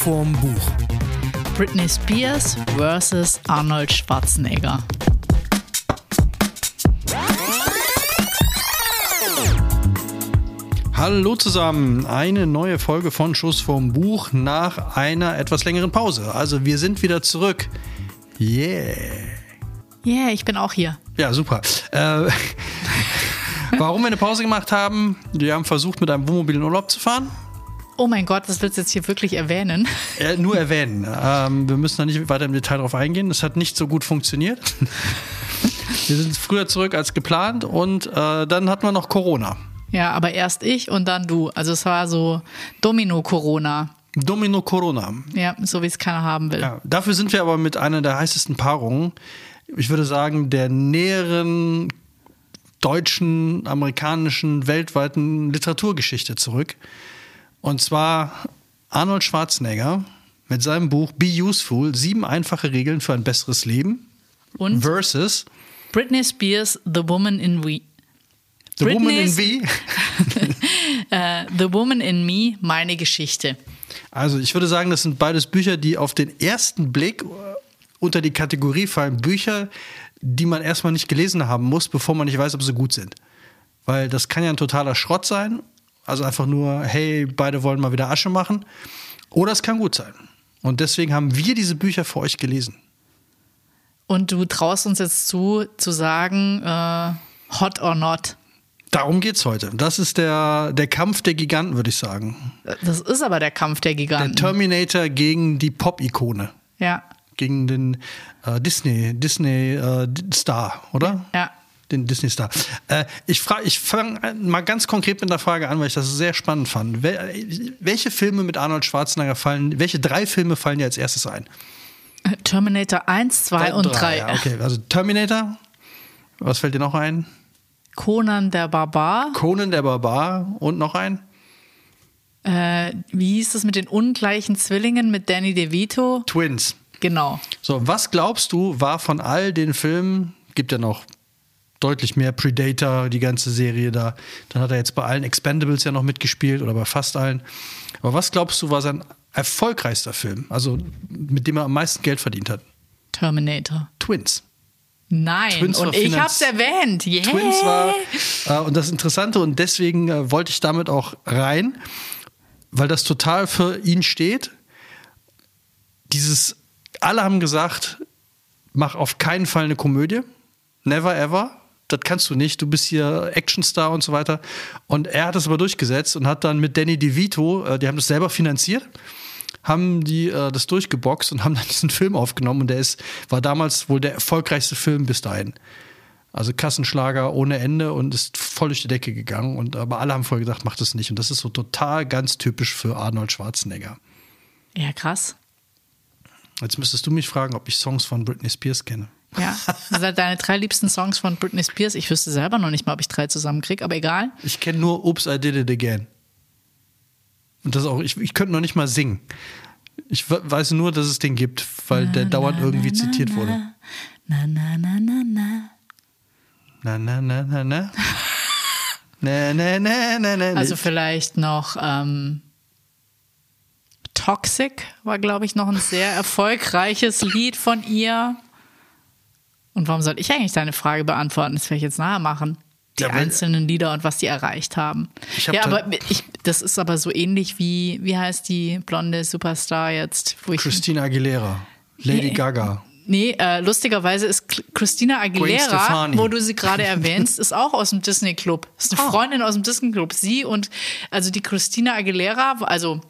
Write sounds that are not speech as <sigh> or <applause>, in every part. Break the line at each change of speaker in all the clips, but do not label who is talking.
vorm Buch.
Britney Spears versus Arnold Schwarzenegger.
Hallo zusammen, eine neue Folge von Schuss vorm Buch nach einer etwas längeren Pause. Also wir sind wieder zurück. Yeah.
Yeah, ich bin auch hier.
Ja, super. Äh, <laughs> warum wir eine Pause gemacht haben, wir haben versucht, mit einem Wohnmobil in Urlaub zu fahren.
Oh mein Gott, das willst du jetzt hier wirklich erwähnen?
Äh, nur erwähnen. Ähm, wir müssen da nicht weiter im Detail drauf eingehen. Es hat nicht so gut funktioniert. <laughs> wir sind früher zurück als geplant und äh, dann hatten wir noch Corona.
Ja, aber erst ich und dann du. Also es war so Domino-Corona.
Domino Corona.
Ja, so wie es keiner haben will.
Ja, dafür sind wir aber mit einer der heißesten Paarungen, ich würde sagen, der näheren deutschen, amerikanischen, weltweiten Literaturgeschichte zurück. Und zwar Arnold Schwarzenegger mit seinem Buch Be Useful, sieben einfache Regeln für ein besseres Leben.
Und
Versus
Britney Spears, The Woman in We.
The Woman in
Britney's- <laughs>
V.
Äh, The Woman in Me, meine Geschichte.
Also ich würde sagen, das sind beides Bücher, die auf den ersten Blick äh, unter die Kategorie fallen. Bücher, die man erstmal nicht gelesen haben muss, bevor man nicht weiß, ob sie gut sind. Weil das kann ja ein totaler Schrott sein. Also einfach nur, hey, beide wollen mal wieder Asche machen. Oder es kann gut sein. Und deswegen haben wir diese Bücher für euch gelesen.
Und du traust uns jetzt zu, zu sagen, äh, hot or not.
Darum geht's heute. Das ist der, der Kampf der Giganten, würde ich sagen.
Das ist aber der Kampf der
Der
Giganten.
Terminator gegen die Pop-Ikone.
ja,
Gegen den äh, Disney, Disney äh, Star, oder?
ja.
Den Disney Star. Äh, ich frage, ich fange mal ganz konkret mit einer Frage an, weil ich das sehr spannend fand. Wel welche Filme mit Arnold Schwarzenegger fallen, welche drei Filme fallen dir als erstes ein?
Terminator 1, 2 und 3.
Ja, okay, also Terminator. Was fällt dir noch ein?
Conan der Barbar.
Conan der Barbar und noch ein?
Äh, wie hieß es mit den ungleichen Zwillingen mit Danny DeVito?
Twins.
Genau.
So, was glaubst du, war von all den Filmen, gibt ja noch deutlich mehr Predator, die ganze Serie da. Dann hat er jetzt bei allen Expendables ja noch mitgespielt oder bei fast allen. Aber was glaubst du, war sein erfolgreichster Film? Also mit dem er am meisten Geld verdient hat?
Terminator.
Twins.
Nein.
Twins
und ich
finanz-
hab's erwähnt. Yeah.
Twins war, äh, und das Interessante, und deswegen äh, wollte ich damit auch rein, weil das total für ihn steht. Dieses, alle haben gesagt, mach auf keinen Fall eine Komödie. Never ever. Das kannst du nicht. Du bist hier Actionstar und so weiter. Und er hat das aber durchgesetzt und hat dann mit Danny DeVito, äh, die haben das selber finanziert, haben die äh, das durchgeboxt und haben <laughs> dann diesen Film aufgenommen. Und der ist, war damals wohl der erfolgreichste Film bis dahin. Also Kassenschlager ohne Ende und ist voll durch die Decke gegangen. Und aber alle haben vorher gesagt, mach das nicht. Und das ist so total ganz typisch für Arnold Schwarzenegger.
Ja, krass.
Jetzt müsstest du mich fragen, ob ich Songs von Britney Spears kenne.
Ja. Das sind deine drei liebsten Songs von Britney Spears. Ich wüsste selber noch nicht mal, ob ich drei zusammenkriege, aber egal.
Ich kenne nur Oops, I Did It Again. Und das auch, ich, ich könnte noch nicht mal singen. Ich we- weiß nur, dass es den gibt, weil der dauernd irgendwie zitiert wurde.
Na, na, na, na, na.
Na, na, na, na, na. <laughs> Na, na, na, na, na.
Also vielleicht noch ähm, Toxic war, glaube ich, noch ein sehr erfolgreiches Lied von ihr. Und warum soll ich eigentlich deine Frage beantworten? Das werde ich jetzt nachher machen. Die
Ja,
einzelnen Lieder und was die erreicht haben.
Ich hab
ja, aber ich, das ist aber so ähnlich wie, wie heißt die blonde Superstar jetzt? Wo ich,
Christina Aguilera, Lady
Nee.
Gaga.
Nee, äh, lustigerweise ist Christina Aguilera, wo du sie gerade erwähnst, ist auch aus dem Disney Club. Ist eine
Ah.
Freundin aus dem Disney Club. Sie und also die Christina Aguilera, also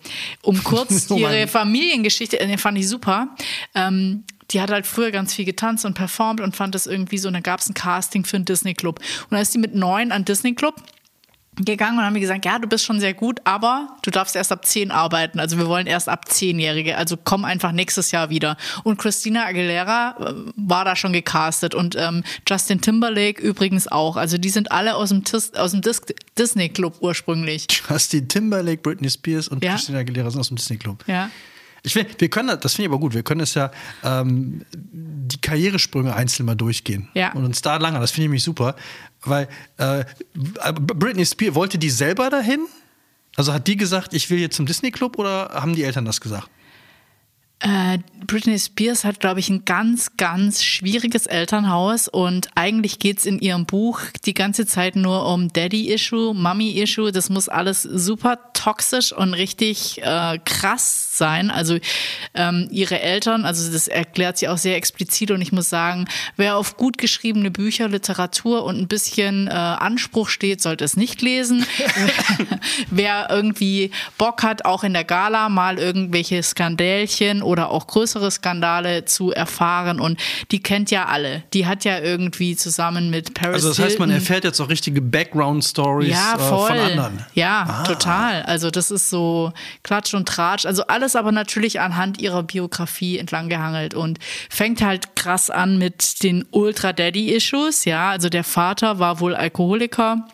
um <laughs> kurz
Oh
ihre
Mann.
Familiengeschichte, äh, fand ich super. Ähm, die hat halt früher ganz viel getanzt und performt und fand das irgendwie so. Und dann gab es ein Casting für einen Disney Club. Und dann ist die mit neun an Disney Club gegangen und haben mir gesagt, ja, du bist schon sehr gut, aber du darfst erst ab 10 arbeiten. Also wir wollen erst ab 10-Jährige. Also komm einfach nächstes Jahr wieder. Und Christina Aguilera äh, war da schon gecastet und ähm, Justin Timberlake übrigens auch. Also die sind alle aus dem, Tis aus dem Dis Disney Club ursprünglich.
Justin Timberlake, Britney Spears und
Ja.
Christina Aguilera sind aus dem Disney Club.
Ja.
Ich will, wir können, das finde ich aber gut, wir können es ja ähm, die Karrieresprünge einzeln mal durchgehen.
Ja.
Und uns da lange, das finde ich nämlich super. Weil äh, Britney Spears, wollte die selber dahin? Also hat die gesagt, ich will jetzt zum Disney Club oder haben die Eltern das gesagt?
Äh, Britney Spears hat, glaube ich, ein ganz, ganz schwieriges Elternhaus und eigentlich geht's in ihrem Buch die ganze Zeit nur um Daddy-Issue, Mommy-Issue. Das muss alles super toxisch und richtig äh, krass sein. Also ähm, ihre Eltern, also das erklärt sie auch sehr explizit und ich muss sagen, wer auf gut geschriebene Bücher, Literatur und ein bisschen äh, Anspruch steht, sollte es nicht lesen. <laughs> wer irgendwie Bock hat, auch in der Gala mal irgendwelche Skandälchen oder auch größere Skandale zu erfahren und die kennt ja alle. Die hat ja irgendwie zusammen mit Paris
Also das heißt, man erfährt jetzt auch richtige Background-Stories
ja,
äh,
voll.
von anderen.
Ja,
Ah.
total. Also das ist so Klatsch und Tratsch. Also alles aber natürlich anhand ihrer Biografie entlang gehangelt und fängt halt krass an mit den Ultra-Daddy-Issues. Ja, also der Vater war wohl Alkoholiker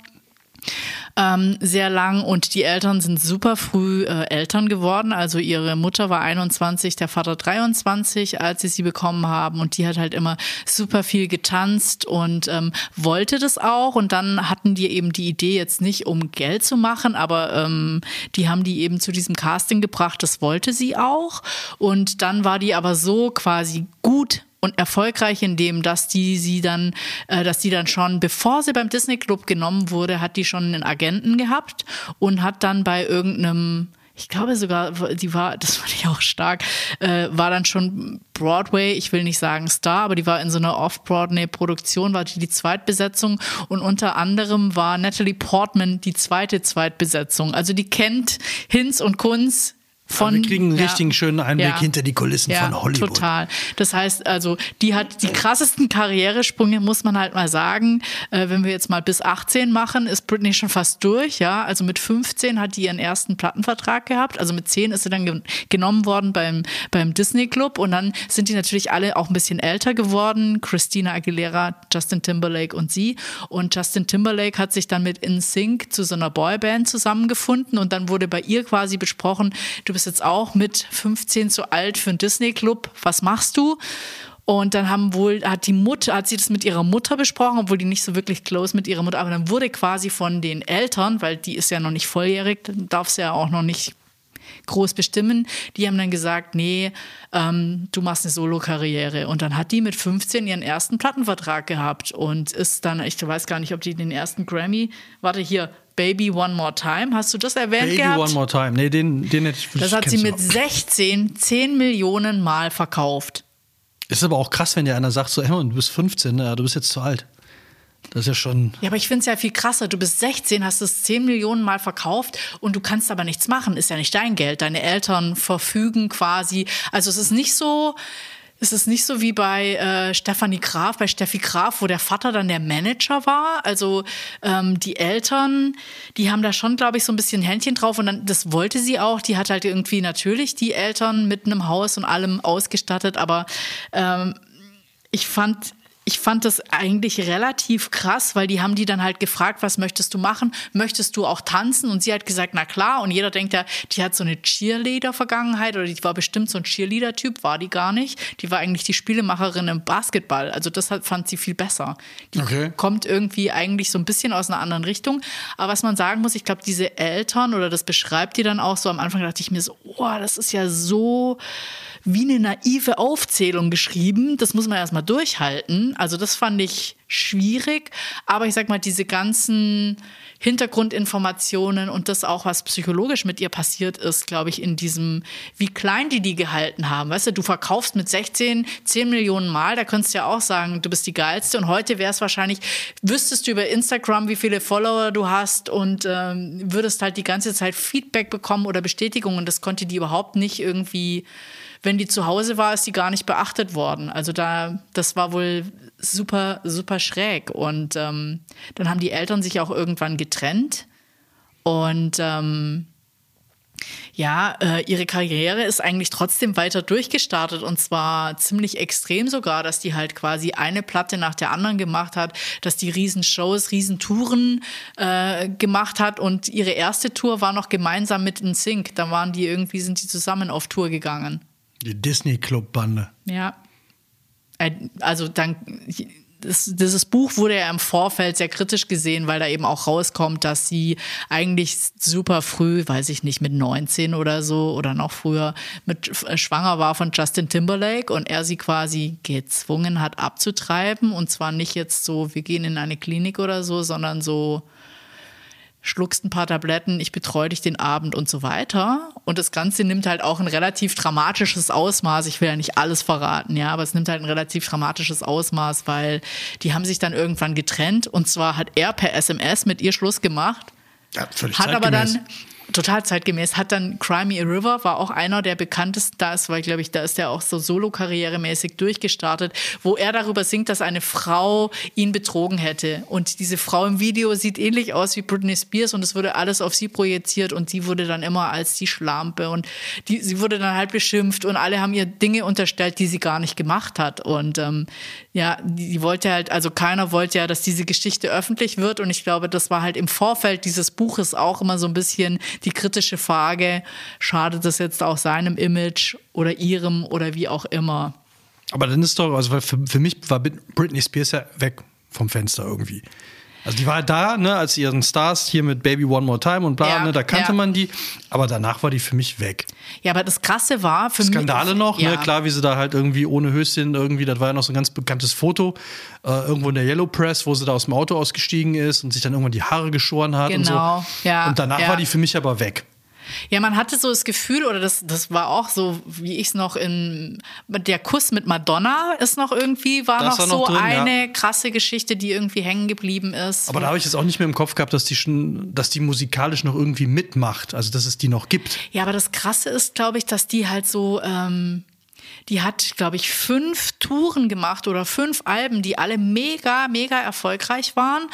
ähm, sehr lang und die Eltern sind super früh äh, Eltern geworden. Also ihre Mutter war 21, der Vater 23, als sie sie bekommen haben. Und die hat halt immer super viel getanzt und ähm, wollte das auch. Und dann hatten die eben die Idee jetzt nicht um Geld zu machen, aber ähm, die haben die eben zu diesem Casting gebracht, das wollte sie auch. Und dann war die aber so quasi gut und erfolgreich in dem, dass die sie dann, äh, dass die dann schon, bevor sie beim Disney Club genommen wurde, hat die schon einen Agenten gehabt und hat dann bei irgendeinem ich glaube sogar, die war, das fand ich auch stark, äh, war dann schon Broadway, ich will nicht sagen Star, aber die war in so einer Off-Broadway-Produktion, war die die Zweitbesetzung und unter anderem war Natalie Portman die zweite Zweitbesetzung. Also die kennt Hinz und Kunz von.
wir kriegen einen
ja.
richtigen schönen Einblick
Ja.
hinter die Kulissen
Ja,
von Hollywood.
total. Das heißt also, die hat die krassesten Karrieresprünge, muss man halt mal sagen. Äh, wenn wir jetzt mal bis 18 machen, ist Britney schon fast durch, ja. Also mit 15 hat die ihren ersten Plattenvertrag gehabt. Also mit 10 ist sie dann ge genommen worden beim, beim Disney Club und dann sind die natürlich alle auch ein bisschen älter geworden. Christina Aguilera, Justin Timberlake und sie. Und Justin Timberlake hat sich dann mit InSync zu so einer Boyband zusammengefunden und dann wurde bei ihr quasi besprochen, du bist jetzt auch mit 15 zu alt für einen Disney Club, was machst du? Und dann haben wohl, hat die Mutter, hat sie das mit ihrer Mutter besprochen, obwohl die nicht so wirklich close mit ihrer Mutter, aber dann wurde quasi von den Eltern, weil die ist ja noch nicht volljährig, darf sie ja auch noch nicht groß bestimmen. Die haben dann gesagt, nee, ähm, du machst eine Solo-Karriere. Und dann hat die mit 15 ihren ersten Plattenvertrag gehabt und ist dann, ich weiß gar nicht, ob die den ersten Grammy, warte hier, Baby One More Time, hast du das erwähnt
Baby
gehabt?
One More Time. Nee, den, den hätte ich
das hat sie mit
noch.
16 10 Millionen Mal verkauft.
Ist aber auch krass, wenn dir einer sagt, so, hey, du bist 15, ja, du bist jetzt zu alt. Das ist ja schon.
Ja, aber ich finde es ja viel krasser. Du bist 16, hast es 10 Millionen Mal verkauft und du kannst aber nichts machen. Ist ja nicht dein Geld. Deine Eltern verfügen quasi. Also es ist nicht so. Es ist nicht so wie bei äh, Stefanie Graf, bei Steffi Graf, wo der Vater dann der Manager war. Also ähm, die Eltern, die haben da schon, glaube ich, so ein bisschen Händchen drauf und dann, das wollte sie auch. Die hat halt irgendwie natürlich die Eltern mit einem Haus und allem ausgestattet, aber ähm, ich fand, ich fand das eigentlich relativ krass, weil die haben die dann halt gefragt, was möchtest du machen? Möchtest du auch tanzen? Und sie hat gesagt, na klar. Und jeder denkt ja, die hat so eine Cheerleader-Vergangenheit oder die war bestimmt so ein Cheerleader-Typ, war die gar nicht. Die war eigentlich die Spielemacherin im Basketball. Also das fand sie viel besser. Die
Okay.
kommt irgendwie eigentlich so ein bisschen aus einer anderen Richtung. Aber was man sagen muss, ich glaube, diese Eltern oder das beschreibt die dann auch so am Anfang, dachte ich mir so, oh, das ist ja so wie eine naive Aufzählung geschrieben. Das muss man erstmal durchhalten. Also das fand ich schwierig. Aber ich sag mal, diese ganzen Hintergrundinformationen und das auch, was psychologisch mit ihr passiert ist, glaube ich, in diesem, wie klein die die gehalten haben. Weißt du, du verkaufst mit 16 10 Millionen Mal, da könntest du ja auch sagen, du bist die geilste. Und heute wäre es wahrscheinlich, wüsstest du über Instagram, wie viele Follower du hast und ähm, würdest halt die ganze Zeit Feedback bekommen oder Bestätigung. Und das konnte die überhaupt nicht irgendwie wenn die zu Hause war, ist die gar nicht beachtet worden. Also da, das war wohl super, super schräg. Und ähm, dann haben die Eltern sich auch irgendwann getrennt. Und ähm, ja, äh, ihre Karriere ist eigentlich trotzdem weiter durchgestartet und zwar ziemlich extrem sogar, dass die halt quasi eine Platte nach der anderen gemacht hat, dass die Riesenshows, Riesentouren äh, gemacht hat und ihre erste Tour war noch gemeinsam mit NSYNC. Da waren die irgendwie, sind die zusammen auf Tour gegangen.
Die Disney-Club-Bande.
Ja. Also dann, das, dieses Buch wurde ja im Vorfeld sehr kritisch gesehen, weil da eben auch rauskommt, dass sie eigentlich super früh, weiß ich nicht, mit 19 oder so oder noch früher mit äh, schwanger war von Justin Timberlake und er sie quasi gezwungen hat abzutreiben und zwar nicht jetzt so, wir gehen in eine Klinik oder so, sondern so schluckst ein paar Tabletten, ich betreue dich den Abend und so weiter. Und das Ganze nimmt halt auch ein relativ dramatisches Ausmaß. Ich will ja nicht alles verraten, ja, aber es nimmt halt ein relativ dramatisches Ausmaß, weil die haben sich dann irgendwann getrennt und zwar hat er per SMS mit ihr Schluss gemacht.
Ja, völlig
Hat aber dann total zeitgemäß, hat dann Crimey a River, war auch einer der bekanntesten, da ist, weil glaube ich, da ist er auch so solo-karrieremäßig durchgestartet, wo er darüber singt, dass eine Frau ihn betrogen hätte. Und diese Frau im Video sieht ähnlich aus wie Britney Spears und es wurde alles auf sie projiziert und sie wurde dann immer als die Schlampe und die, sie wurde dann halt beschimpft und alle haben ihr Dinge unterstellt, die sie gar nicht gemacht hat. Und ähm, ja, die, wollte halt, also keiner wollte ja, dass diese Geschichte öffentlich wird und ich glaube, das war halt im Vorfeld dieses Buches auch immer so ein bisschen die kritische Frage, schadet das jetzt auch seinem Image oder ihrem oder wie auch immer.
Aber dann ist doch, also für, für mich war Britney Spears ja weg vom Fenster irgendwie. Also die war halt da, ne, als ihren Stars hier mit Baby One More Time und bla,
Ja,
ne, da kannte
ja.
man die, aber danach war die für mich weg.
Ja, aber das Krasse war für
Skandale
mich.
noch,
ja.
ne, klar, wie sie da halt irgendwie ohne Höschen irgendwie, das war ja noch so ein ganz bekanntes Foto, äh, irgendwo in der Yellow Press, wo sie da aus dem Auto ausgestiegen ist und sich dann irgendwann die Haare geschoren hat
Genau,
und so.
ja,
und danach war die für mich aber weg.
Ja, man hatte so das Gefühl, oder das, das war auch so, wie ich es noch in der Kuss mit Madonna ist noch irgendwie, war
Das
noch
war noch
so
drin,
eine krasse Geschichte, die irgendwie hängen geblieben ist.
Aber da habe ich jetzt auch nicht mehr im Kopf gehabt, dass die schon, dass die musikalisch noch irgendwie mitmacht, also dass es die noch gibt.
Ja, aber das Krasse ist, glaube ich, dass die halt so, ähm, die hat, glaube ich, fünf Touren gemacht oder fünf Alben, die alle mega, mega erfolgreich waren.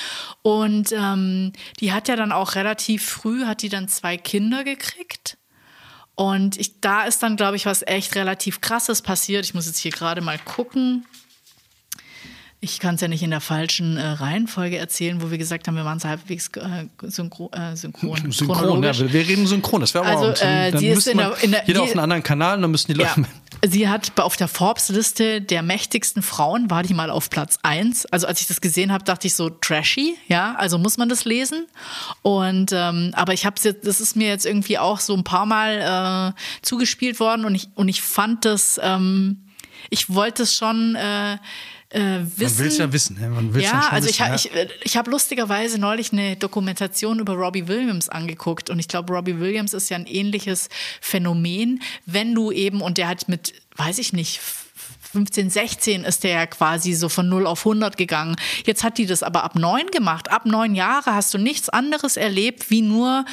Und ähm, die hat ja dann auch relativ früh, hat die dann zwei Kinder gekriegt. Und ich, da ist dann, glaube ich, was echt relativ krasses passiert. Ich muss jetzt hier gerade mal gucken. Ich kann es ja nicht in der falschen äh, Reihenfolge erzählen, wo wir gesagt haben, wir waren so halbwegs äh, synchro, äh, synchron.
Synchron, ja, wir, wir reden synchron. Das wäre
Also, äh, die ist in der- in der-
jeder
die-
auf einen anderen Kanal und dann müssen die
Ja. Sie hat auf der Forbes-Liste der mächtigsten Frauen, war die mal auf Platz 1. Also als ich das gesehen habe, dachte ich so, trashy, ja, also muss man das lesen. Und ähm, aber ich habe jetzt, das ist mir jetzt irgendwie auch so ein paar Mal äh, zugespielt worden und ich, und ich fand das, ähm, ich wollte es schon äh, äh, wissen.
Man will es ja wissen. Ja, man will's
Ja,
schon
also ich,
wissen,
ha-
ja.
ich, äh, ich habe lustigerweise neulich eine Dokumentation über Robbie Williams angeguckt und ich glaube, Robbie Williams ist ja ein ähnliches Phänomen, wenn du eben, und der hat mit, weiß ich nicht, 15, 16 ist der ja quasi so von 0 auf 100 gegangen. Jetzt hat die das aber ab 9 gemacht. Ab 9 Jahre hast du nichts anderes erlebt, wie nur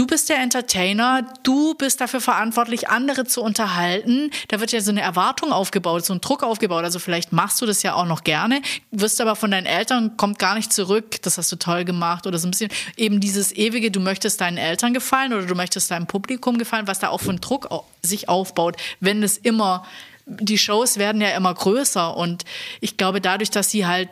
Du bist der Entertainer, du bist dafür verantwortlich, andere zu unterhalten. Da wird ja so eine Erwartung aufgebaut, so ein Druck aufgebaut. Also vielleicht machst du das ja auch noch gerne, wirst aber von deinen Eltern, kommt gar nicht zurück, das hast du toll gemacht oder so ein bisschen. Eben dieses ewige, du möchtest deinen Eltern gefallen oder du möchtest deinem Publikum gefallen, was da auch für ein Druck sich aufbaut, wenn es immer, die Shows werden ja immer größer und ich glaube dadurch, dass sie halt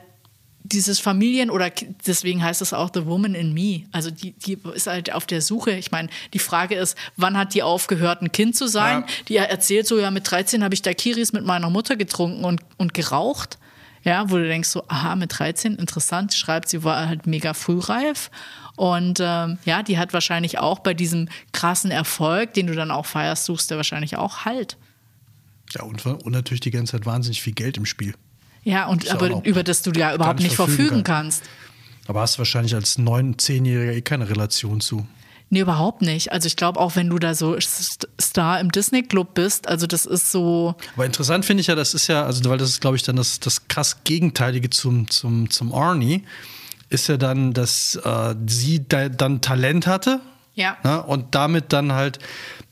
dieses Familien- oder deswegen heißt es auch The Woman in Me. Also die, die ist halt auf der Suche. Ich meine, die Frage ist, wann hat die aufgehört, ein Kind zu sein?
Ja.
Die erzählt so, ja, mit 13 habe ich Daiquiris mit meiner Mutter getrunken und, und geraucht. Ja, wo du denkst so, aha, mit 13, interessant, schreibt, sie war halt mega frühreif. Und ähm, ja, die hat wahrscheinlich auch bei diesem krassen Erfolg, den du dann auch feierst, suchst du wahrscheinlich auch Halt.
Ja, und, und natürlich die ganze Zeit wahnsinnig viel Geld im Spiel.
Ja, und
ja
aber über das du ja überhaupt
nicht verfügen
verfügen
kann.
kannst.
Aber hast du wahrscheinlich als 9-, 10-Jähriger eh keine Relation zu.
Nee, überhaupt nicht. Also ich glaube, auch wenn du da so St- Star im Disney Club bist, also das ist so,
Aber interessant finde ich ja, das ist ja, also weil das ist, glaube ich, dann das, das krass Gegenteilige zum, zum, zum Arnie, ist ja dann, dass äh, sie da, dann Talent hatte
ja.
ne, und damit dann halt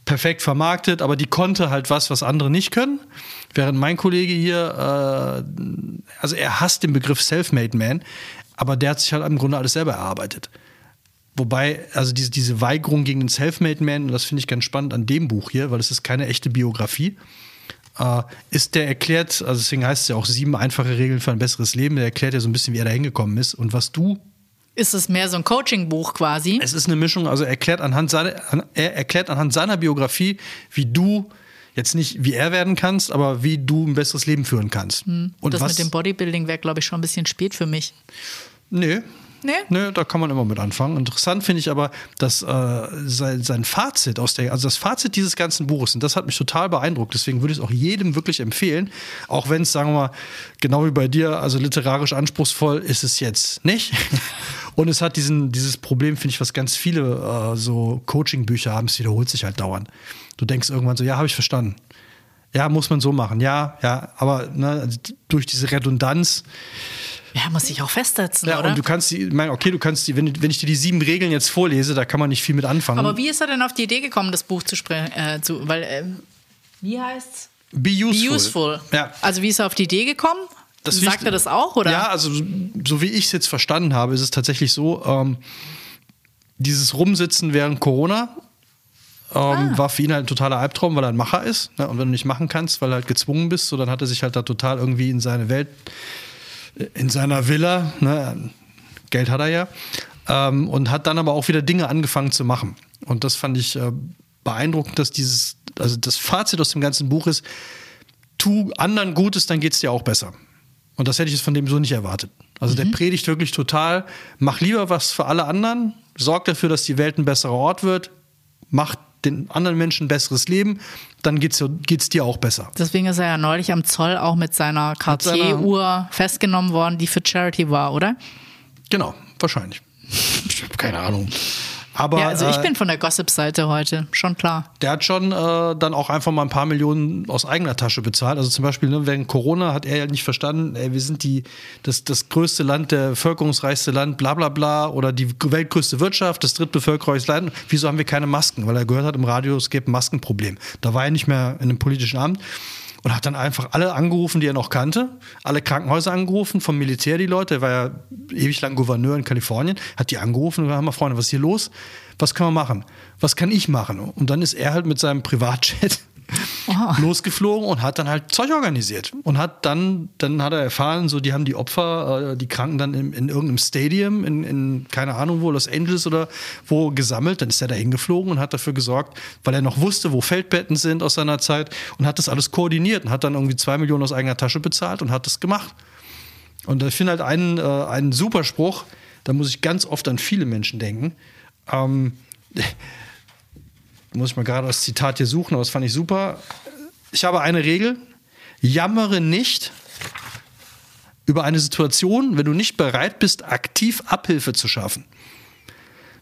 perfekt vermarktet, aber die konnte halt was, was andere nicht können. Während mein Kollege hier, äh, also er hasst den Begriff Self-Made Man, aber der hat sich halt im Grunde alles selber erarbeitet. Wobei, also diese, diese Weigerung gegen den Self-Made Man, und das finde ich ganz spannend an dem Buch hier, weil es ist keine echte Biografie, äh, ist der erklärt, also deswegen heißt es ja auch sieben einfache Regeln für ein besseres Leben, der erklärt ja so ein bisschen, wie er da hingekommen ist und was du
Ist es mehr so ein Coaching-Buch quasi?
es ist eine Mischung, also er erklärt anhand seiner, er erklärt anhand seiner Biografie, wie du Jetzt nicht, wie er werden kannst, aber wie du ein besseres Leben führen kannst.
Und das mit dem Bodybuilding wäre, glaube ich, schon ein bisschen spät für mich.
Nee.
Nee?
Nee, da kann man immer mit anfangen. Interessant finde ich aber, dass äh, sein, sein Fazit aus der, also das Fazit dieses ganzen Buches, und das hat mich total beeindruckt, deswegen würde ich es auch jedem wirklich empfehlen, auch wenn es, sagen wir mal, genau wie bei dir, also literarisch anspruchsvoll ist es jetzt nicht. <laughs> Und es hat diesen, dieses Problem, finde ich, was ganz viele äh, so Coaching-Bücher haben, es wiederholt sich halt dauernd. Du denkst irgendwann so, ja, habe ich verstanden. Ja, muss man so machen. Ja, ja, aber ne, durch diese Redundanz.
Ja, muss ich auch festsetzen,
Ja,
oder?
und du kannst die, ich meine, okay, du kannst die, wenn, wenn ich dir die sieben Regeln jetzt vorlese, da kann man nicht viel mit anfangen.
Aber wie ist er denn auf die Idee gekommen, das Buch zu sprechen? Äh, zu, weil, ähm, wie heißt's?
Be useful.
Be useful.
Ja.
Also wie ist er auf die Idee gekommen?
Das
Sagt
Wichtig-
er das auch, oder?
Ja, also so wie ich es jetzt verstanden habe, ist es tatsächlich so, ähm, dieses Rumsitzen während Corona ähm,
Ah.
war für ihn halt ein totaler Albtraum, weil er ein Macher ist. Ne? Und wenn du nicht machen kannst, weil du halt gezwungen bist, so dann hat er sich halt da total irgendwie in seine Welt, in seiner Villa, ne? Geld hat er ja, ähm, und hat dann aber auch wieder Dinge angefangen zu machen. Und das fand ich äh, beeindruckend, dass dieses, also das Fazit aus dem ganzen Buch ist, tu anderen Gutes, dann geht es dir auch besser. Und das hätte ich jetzt von dem so nicht erwartet. Also der predigt wirklich total, mach lieber was für alle anderen, sorg dafür, dass die Welt ein besserer Ort wird, mach den anderen Menschen ein besseres Leben, dann geht's, geht's dir auch besser.
Deswegen ist er ja neulich am Zoll auch mit seiner Cartier-Uhr festgenommen worden, die für Charity war, oder?
Genau, wahrscheinlich. <laughs> Ich habe keine Ahnung. Aber
ja, also ich
äh,
bin von der Gossip-Seite heute, schon klar.
der hat schon äh, dann auch einfach mal ein paar Millionen aus eigener Tasche bezahlt. Also zum Beispiel ne, während Corona hat er ja nicht verstanden, ey, wir sind die, das, das größte Land, der bevölkerungsreichste Land, bla bla bla, oder die weltgrößte Wirtschaft, das drittbevölkerreichste Land. Wieso haben wir keine Masken? Weil er gehört hat im Radio, es gibt ein Maskenproblem. Da war er nicht mehr in einem politischen Amt und hat dann einfach alle angerufen, die er noch kannte, alle Krankenhäuser angerufen, vom Militär die Leute, er war ja ewig lang Gouverneur in Kalifornien, hat die angerufen und gesagt, mal Freunde, was ist hier los? Was können wir machen? Was kann ich machen? Und dann ist er halt mit seinem Privatjet losgeflogen und hat dann halt Zeug organisiert und hat dann, dann hat er erfahren, so die haben die Opfer, äh, die Kranken dann in, in irgendeinem Stadium in, in keine Ahnung wo, Los Angeles oder wo gesammelt. Dann ist er da hingeflogen und hat dafür gesorgt, weil er noch wusste, wo Feldbetten sind aus seiner Zeit und hat das alles koordiniert und hat dann irgendwie zwei Millionen aus eigener Tasche bezahlt und hat das gemacht. Und ich finde halt einen, äh, einen super Spruch, da muss ich ganz oft an viele Menschen denken. Ähm, <laughs> muss ich mal gerade das Zitat hier suchen, aber das fand ich super. Ich habe eine Regel: Jammere nicht über eine Situation, wenn du nicht bereit bist, aktiv Abhilfe zu schaffen.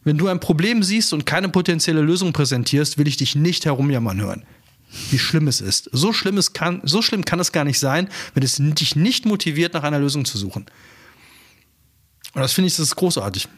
Wenn du ein Problem siehst und keine potenzielle Lösung präsentierst, will ich dich nicht herumjammern hören. Wie schlimm es ist. So schlimm, es kann, so schlimm kann es gar nicht sein, wenn es dich nicht motiviert, nach einer Lösung zu suchen. Und das finde ich, das ist großartig.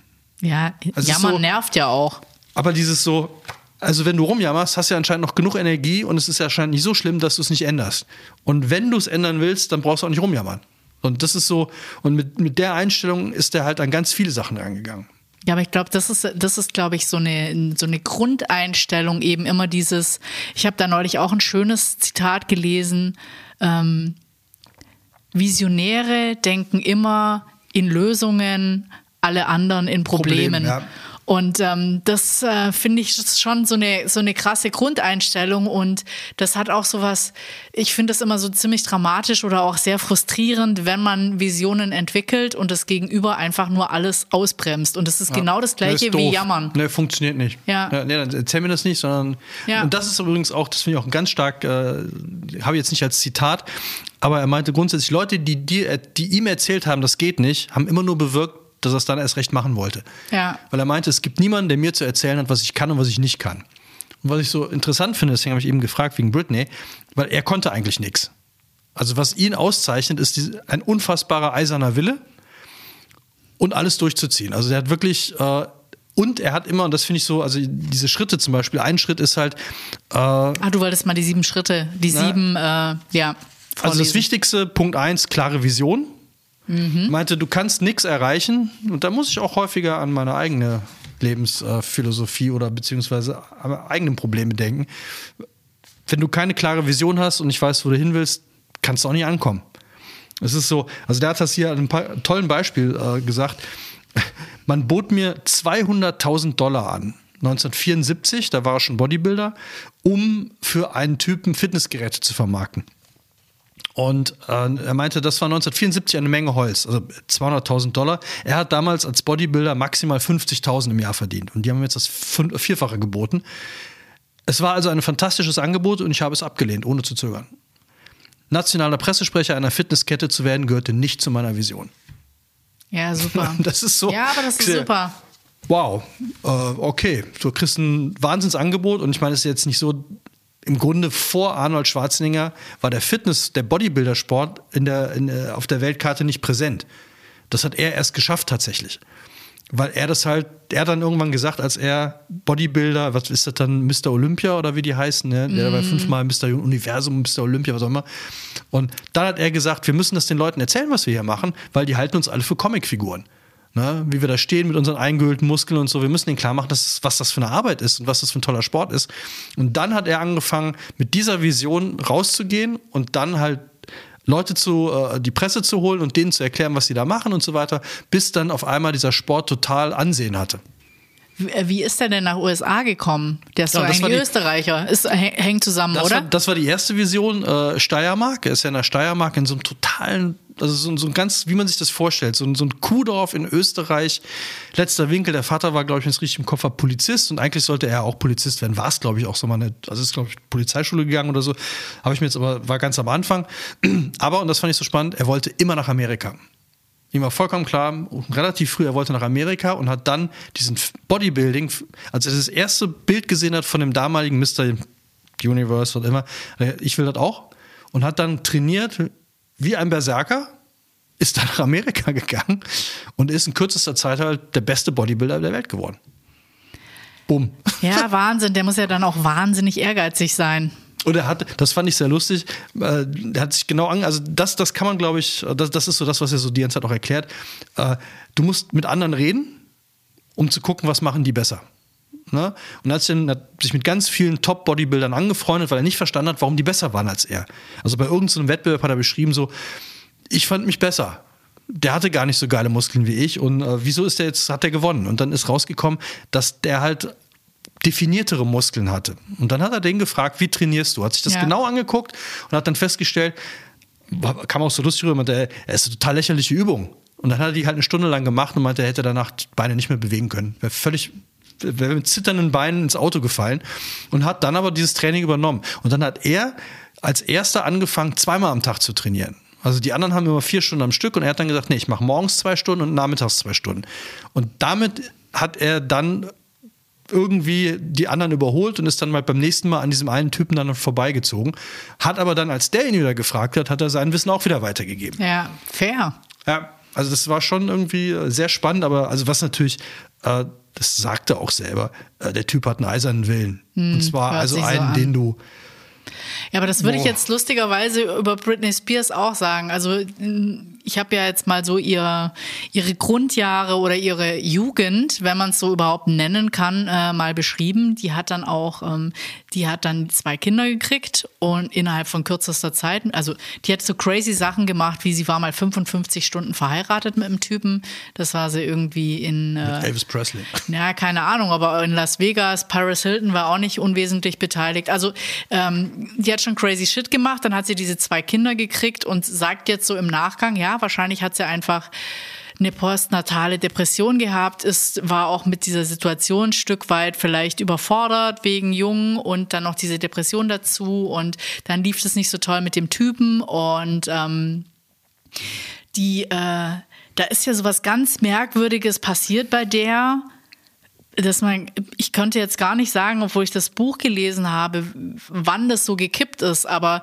Ja,
Also
Jammern
so-
nervt ja auch.
Aber dieses so, also wenn du rumjammerst, hast du ja anscheinend noch genug Energie und es ist ja anscheinend nicht so schlimm, dass du es nicht änderst. Und wenn du es ändern willst, dann brauchst du auch nicht rumjammern. Und das ist so, und mit, mit der Einstellung ist er halt an ganz viele Sachen rangegangen.
Ja, aber ich glaube, das ist, das ist, glaube ich, so eine, so eine Grundeinstellung, eben immer dieses, ich habe da neulich auch ein schönes Zitat gelesen, ähm, Visionäre denken immer in Lösungen, alle anderen in Problemen.
Problem, ja.
Und ähm, das äh, finde ich schon so eine, so eine krasse Grundeinstellung und das hat auch sowas, ich finde das immer so ziemlich dramatisch oder auch sehr frustrierend, wenn man Visionen entwickelt und das Gegenüber einfach nur alles ausbremst. Und das ist genau das
Ja,
gleiche wie. Jammern.
Ne, funktioniert nicht.
Ja.
ja nee, dann erzähl mir das nicht, sondern.
Ja.
Und das ist übrigens auch, das finde ich auch ganz stark, äh, habe ich jetzt nicht als Zitat, aber er meinte grundsätzlich, Leute, die, dir, die ihm erzählt haben, das geht nicht, haben immer nur bewirkt, dass er es dann erst recht machen wollte.
Ja.
Weil er meinte, es gibt niemanden, der mir zu erzählen hat, was ich kann und was ich nicht kann. Und was ich so interessant finde, deswegen habe ich eben gefragt wegen Britney, weil er konnte eigentlich nichts. Also was ihn auszeichnet, ist ein unfassbarer eiserner Wille und alles durchzuziehen. Also er hat wirklich äh, und er hat immer, und das finde ich so, also diese Schritte zum Beispiel, ein Schritt ist halt, äh,
Ah, du wolltest mal die sieben Schritte, die
Ja.
sieben, äh, ja.
also das
vorlesen.
Wichtigste, Punkt eins, klare Vision. Meinte, du kannst nichts erreichen. Und da muss ich auch häufiger an meine eigene Lebensphilosophie oder beziehungsweise an meine eigenen Probleme denken. Wenn du keine klare Vision hast und nicht weißt, wo du hin willst, kannst du auch nicht ankommen. Es ist so, also der hat das hier an einem tollen Beispiel äh, gesagt. <laughs> Man bot mir 200.000 Dollar an, 1974, da war er schon Bodybuilder, um für einen Typen Fitnessgeräte zu vermarkten. Und äh, er meinte, das war 1974 eine Menge Holz, also 200.000 Dollar. Er hat damals als Bodybuilder maximal 50.000 im Jahr verdient. Und die haben ihm jetzt das Vierfache geboten. Es war also ein fantastisches Angebot und ich habe es abgelehnt, ohne zu zögern. Nationaler Pressesprecher einer Fitnesskette zu werden, gehörte nicht zu meiner Vision.
Ja, super. <laughs>
Das ist so.
Ja, aber das ist super.
Wow, äh, okay, du kriegst ein Wahnsinnsangebot und ich meine, es ist jetzt nicht so, im Grunde vor Arnold Schwarzenegger war der Fitness, der Bodybuilder-Sport in der, in, auf der Weltkarte nicht präsent. Das hat er erst geschafft tatsächlich. Weil er das halt, er hat dann irgendwann gesagt, als er Bodybuilder, was ist das dann, Mr. Olympia oder wie die heißen, ne? der mm. war fünfmal Mr. Universum, Mr. Olympia, was auch immer. Und dann hat er gesagt, wir müssen das den Leuten erzählen, was wir hier machen, weil die halten uns alle für Comicfiguren. Ne, wie wir da stehen mit unseren eingehüllten Muskeln und so. Wir müssen ihnen klar machen, dass, was das für eine Arbeit ist und was das für ein toller Sport ist. Und dann hat er angefangen, mit dieser Vision rauszugehen und dann halt Leute zu, äh, die Presse zu holen und denen zu erklären, was sie da machen und so weiter, bis dann auf einmal dieser Sport total Ansehen hatte.
Wie ist der denn nach USA gekommen? Der ist ja, doch eigentlich die, Österreicher. Ist, hängt zusammen,
das
oder?
War, das war die erste Vision, äh, Steiermark. Er ist ja in der Steiermark in so einem totalen, also so, so ein ganz, wie man sich das vorstellt, so, so ein Kuhdorf in Österreich. Letzter Winkel, der Vater war, glaube ich, wenn es richtig im Kopf habe, Polizist und eigentlich sollte er auch Polizist werden. War es, glaube ich, auch so mal eine, also ist, glaube ich, Polizeischule gegangen oder so. Habe ich mir jetzt aber, war ganz am Anfang. <clears throat> Aber, und das fand ich so spannend, er wollte immer nach Amerika. Ihm war vollkommen klar, relativ früh, er wollte nach Amerika und hat dann diesen Bodybuilding, als er das erste Bild gesehen hat von dem damaligen Mr. Universe, was immer, ich will das auch, und hat dann trainiert wie ein Berserker, ist dann nach Amerika gegangen und ist in kürzester Zeit halt der beste Bodybuilder der Welt geworden. Bumm.
Ja, Wahnsinn. Der muss ja dann auch wahnsinnig ehrgeizig sein.
Und er hat, das fand ich sehr lustig, äh, er hat sich genau an, also das, das kann man, glaube ich, das, das ist so das, was er so die ganze Zeit auch erklärt. Äh, du musst mit anderen reden, um zu gucken, was machen die besser. Ne? Und hat sich, dann, hat sich mit ganz vielen Top-Bodybuildern angefreundet, weil er nicht verstanden hat, warum die besser waren als er. Also bei irgendeinem Wettbewerb hat er beschrieben, so, ich fand mich besser der hatte gar nicht so geile Muskeln wie ich und äh, wieso ist der jetzt, hat der gewonnen? Und dann ist rausgekommen, dass der halt definiertere Muskeln hatte. Und dann hat er den gefragt, wie trainierst du? Hat sich das ja. genau angeguckt und hat dann festgestellt, kam auch so lustig rüber, meinte, er ist eine total lächerliche Übung. Und dann hat er die halt eine Stunde lang gemacht und meinte, er hätte danach die Beine nicht mehr bewegen können. Wäre völlig wäre mit zitternden Beinen ins Auto gefallen und hat dann aber dieses Training übernommen. Und dann hat er als erster angefangen, zweimal am Tag zu trainieren. Also die anderen haben immer vier Stunden am Stück und er hat dann gesagt, nee, ich mache morgens zwei Stunden und nachmittags zwei Stunden. Und damit hat er dann irgendwie die anderen überholt und ist dann mal beim nächsten Mal an diesem einen Typen dann vorbeigezogen. Hat aber dann, als der ihn wieder gefragt hat, hat er sein Wissen auch wieder weitergegeben.
Ja, fair.
Ja, also das war schon irgendwie äh, sehr spannend, aber also was natürlich, äh, das sagte auch selber, äh, der Typ hat einen eisernen Willen. Hm, und zwar also einen, so den du
ja, aber das würde ich jetzt lustigerweise über Britney Spears auch sagen. Also ich habe ja jetzt mal so ihr, ihre Grundjahre oder ihre Jugend, wenn man es so überhaupt nennen kann, äh, mal beschrieben. Die hat dann auch, ähm, die hat dann zwei Kinder gekriegt und innerhalb von kürzester Zeit, also die hat so crazy Sachen gemacht, wie sie war mal 55 Stunden verheiratet mit einem Typen. Das war sie irgendwie in
äh, Elvis Presley.
Ja, keine Ahnung, aber in Las Vegas, Paris Hilton war auch nicht unwesentlich beteiligt. Also ähm, die hat schon crazy Shit gemacht, dann hat sie diese zwei Kinder gekriegt und sagt jetzt so im Nachgang, ja, wahrscheinlich hat sie einfach eine postnatale Depression gehabt, ist, war auch mit dieser Situation ein Stück weit vielleicht überfordert wegen Jung und dann noch diese Depression dazu. Und dann lief es nicht so toll mit dem Typen. Und ähm, die, äh, da ist ja sowas ganz Merkwürdiges passiert bei der dass man, ich könnte jetzt gar nicht sagen, obwohl ich das Buch gelesen habe, wann das so gekippt ist, aber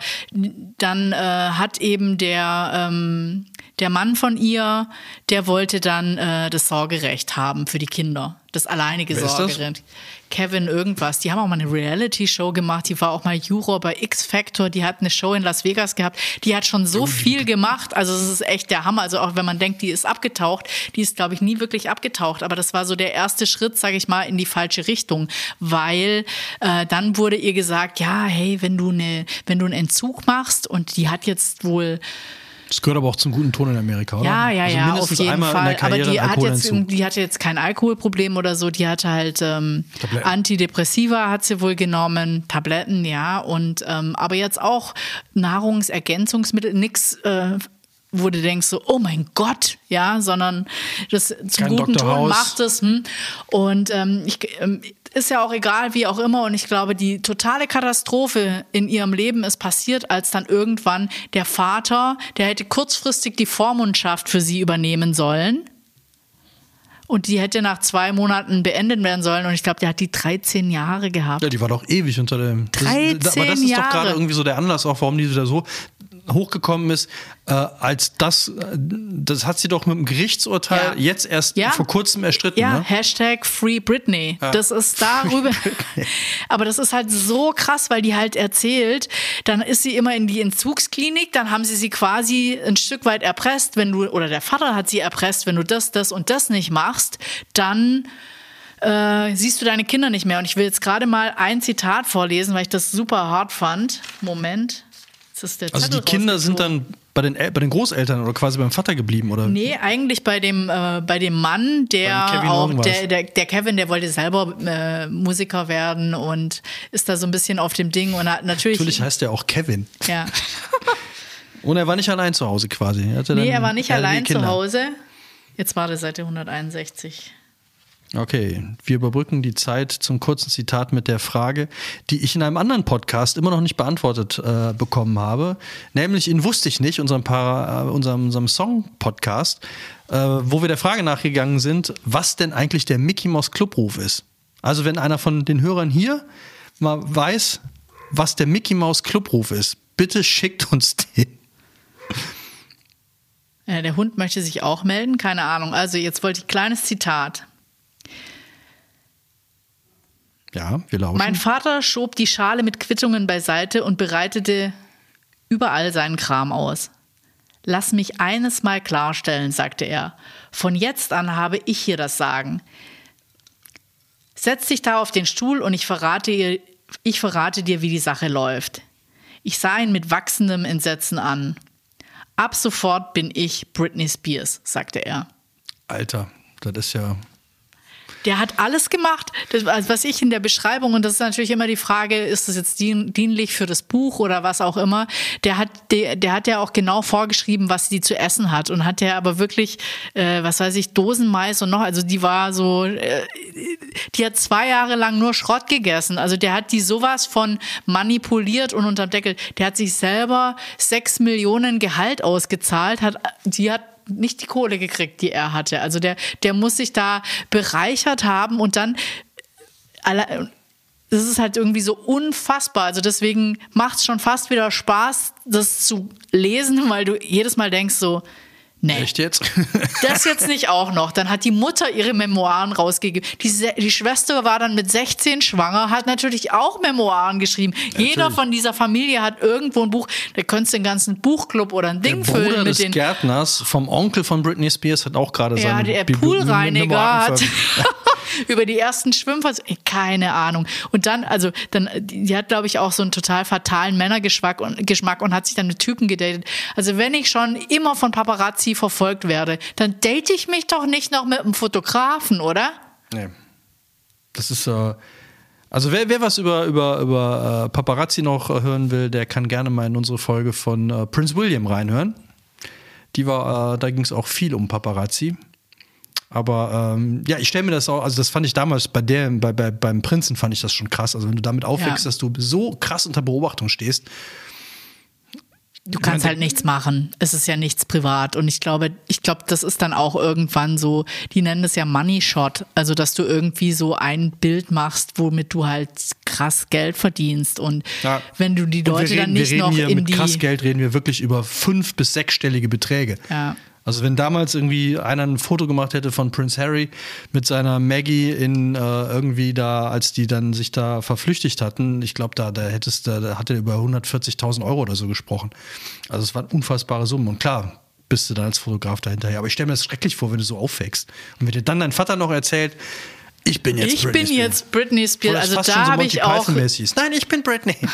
dann äh, hat eben der, ähm, der Mann von ihr, der wollte dann äh, das Sorgerecht haben für die Kinder. Das alleinige Sorgerecht. Kevin irgendwas. Die haben auch mal eine Reality-Show gemacht. Die war auch mal Juror bei X Factor. Die hat eine Show in Las Vegas gehabt. Die hat schon so viel gemacht. Also es ist echt der Hammer. Also auch wenn man denkt, die ist abgetaucht, die ist, glaube ich, nie wirklich abgetaucht. Aber das war so der erste Schritt, sage ich mal, in die falsche Richtung. Weil äh, dann wurde ihr gesagt, ja, hey, wenn du, eine, wenn du einen Entzug machst und die hat jetzt wohl
Das gehört aber auch zum guten Ton in Amerika, oder?
Ja, ja,
also
ja, auf jeden Fall. Aber die hat, jetzt, die hatte jetzt kein Alkoholproblem oder so. Die hatte halt ähm. Antidepressiva hat sie wohl genommen, Tabletten, ja. Und ähm, aber jetzt auch Nahrungsergänzungsmittel, nix. Äh, wo du denkst so, oh mein Gott, ja, sondern das zum
Kein
guten
Dr.
Ton
House.
macht es. Hm. Und ähm, ich, ähm, ist ja auch egal, wie auch immer. Und ich glaube, die totale Katastrophe in ihrem Leben ist passiert, als dann irgendwann der Vater, der hätte kurzfristig die Vormundschaft für sie übernehmen sollen. Und die hätte nach zwei Monaten beendet werden sollen. Und ich glaube, der hat die 13 Jahre gehabt.
Ja, die war doch ewig unter dem. Das,
13
aber das ist doch
Jahre.
gerade irgendwie so der Anlass, auch warum die da so hochgekommen ist, äh, als das, äh, das hat sie doch mit dem Gerichtsurteil
Ja.
jetzt erst
Ja.
vor kurzem erstritten.
Ja,
ne?
Hashtag Free Britney. Das ist darüber. <laughs> Aber das ist halt so krass, weil die halt erzählt, dann ist sie immer in die Entzugsklinik, dann haben sie sie quasi ein Stück weit erpresst, wenn du, oder der Vater hat sie erpresst, wenn du das, das und das nicht machst, dann äh, siehst du deine Kinder nicht mehr. Und ich will jetzt gerade mal ein Zitat vorlesen, weil ich das super hart fand. Moment. Ist der
Also die Kinder sind dann bei den, El bei den Großeltern oder quasi beim Vater geblieben, oder?
Nee, eigentlich bei dem, äh, bei dem Mann, der
Kevin
auch, der, der, der Kevin, der wollte selber äh, Musiker werden und ist da so ein bisschen auf dem Ding und hat natürlich.
Natürlich heißt er auch Kevin.
ja. <laughs>
Und er war nicht allein zu Hause quasi. Er
Nee, er war nicht allein
Kinder.
zu Hause. Jetzt war der Seite 161.
Okay, wir überbrücken die Zeit zum kurzen Zitat mit der Frage, die ich in einem anderen Podcast immer noch nicht beantwortet äh, bekommen habe. Nämlich in Wusste ich nicht, unserem, äh, unserem, unserem Song-Podcast, äh, wo wir der Frage nachgegangen sind, was denn eigentlich der Mickey Mouse Clubruf ist. Also wenn einer von den Hörern hier mal weiß, was der Mickey Mouse Clubruf ist, bitte schickt uns den.
Äh, der Hund möchte sich auch melden, keine Ahnung. Also jetzt wollte ich kleines Zitat.
Ja, wir lauschen.
Mein Vater schob die Schale mit Quittungen beiseite und bereitete überall seinen Kram aus. Lass mich eines mal klarstellen, sagte er. Von jetzt an habe ich hier das Sagen. Setz dich da auf den Stuhl und ich verrate, ihr, ich verrate dir, wie die Sache läuft. Ich sah ihn mit wachsendem Entsetzen an. Ab sofort bin ich Britney Spears, sagte er.
Alter, das ist ja.
Der hat alles gemacht, das, also was ich in der Beschreibung, und das ist natürlich immer die Frage, ist das jetzt dien, dienlich für das Buch oder was auch immer, der hat, der, der hat ja auch genau vorgeschrieben, was sie zu essen hat und hat ja aber wirklich, äh, was weiß ich, Dosenmais und noch, also die war so, äh, die hat zwei Jahre lang nur Schrott gegessen. Also der hat die sowas von manipuliert und unterm Deckel. Der hat sich selber sechs Millionen Gehalt ausgezahlt, hat, die hat nicht die Kohle gekriegt, die er hatte. Also der, der muss sich da bereichert haben und dann das ist halt irgendwie so unfassbar. Also deswegen macht es schon fast wieder Spaß, das zu lesen, weil du jedes Mal denkst so, nee,
Echt jetzt? <laughs>
das jetzt nicht auch noch. Dann hat die Mutter ihre Memoiren rausgegeben. Die, die Schwester war dann mit 16 schwanger, hat natürlich auch Memoiren geschrieben. Jeder von dieser Familie hat irgendwo ein Buch. Da könntest du den ganzen Buchclub oder ein
Der
Ding
Bruder
füllen
des
mit den.
Gärtners vom Onkel von Britney Spears hat auch gerade
Ja,
seine
der
Bibli-
Poolreiniger hat <laughs> über die ersten Schwimmfahrt, keine Ahnung. Und dann, also, dann, die die hat, glaube ich, auch so einen total fatalen Männergeschmack und, Geschmack und hat sich dann mit Typen gedatet. Also, wenn ich schon immer von Paparazzi verfolgt werde, dann date ich mich doch nicht noch mit einem Fotografen, oder?
Nee. Das ist äh, also wer, wer was über, über, über äh, Paparazzi noch äh, hören will, der kann gerne mal in unsere Folge von äh, Prince William reinhören. Die war, äh, da ging es auch viel um Paparazzi. Aber ähm, ja, ich stelle mir das auch, also das fand ich damals bei der, bei, bei, beim Prinzen fand ich das schon krass. Also wenn du damit aufwächst,
Ja.
dass du so krass unter Beobachtung stehst.
Du kannst halt nichts machen. Es ist ja nichts privat. Und ich glaube, ich glaube, das ist dann auch irgendwann so, die nennen das ja Money Shot. Also, dass du irgendwie so ein Bild machst, womit du halt krass Geld verdienst. Und
Ja.
wenn du die Leute
reden,
dann nicht
wir reden
noch
hier
in
mit
die.
krass Geld reden wir wirklich über fünf bis sechsstellige Beträge.
Ja.
Also wenn damals irgendwie einer ein Foto gemacht hätte von Prince Harry mit seiner Maggie in äh, irgendwie da, als die dann sich da verflüchtigt hatten, ich glaube, da, da hättest da, da hat er über 140.000 Euro oder so gesprochen. Also es waren unfassbare Summen. Und klar, bist du dann als Fotograf dahinterher. Aber ich stelle mir das schrecklich vor, wenn du so aufwächst. Und wenn dir dann dein Vater noch erzählt, ich bin jetzt
Ich
Britney
bin
Spears.
jetzt Britney Spears. Also da habe ich auch.
Nein, ich bin Britney. <laughs>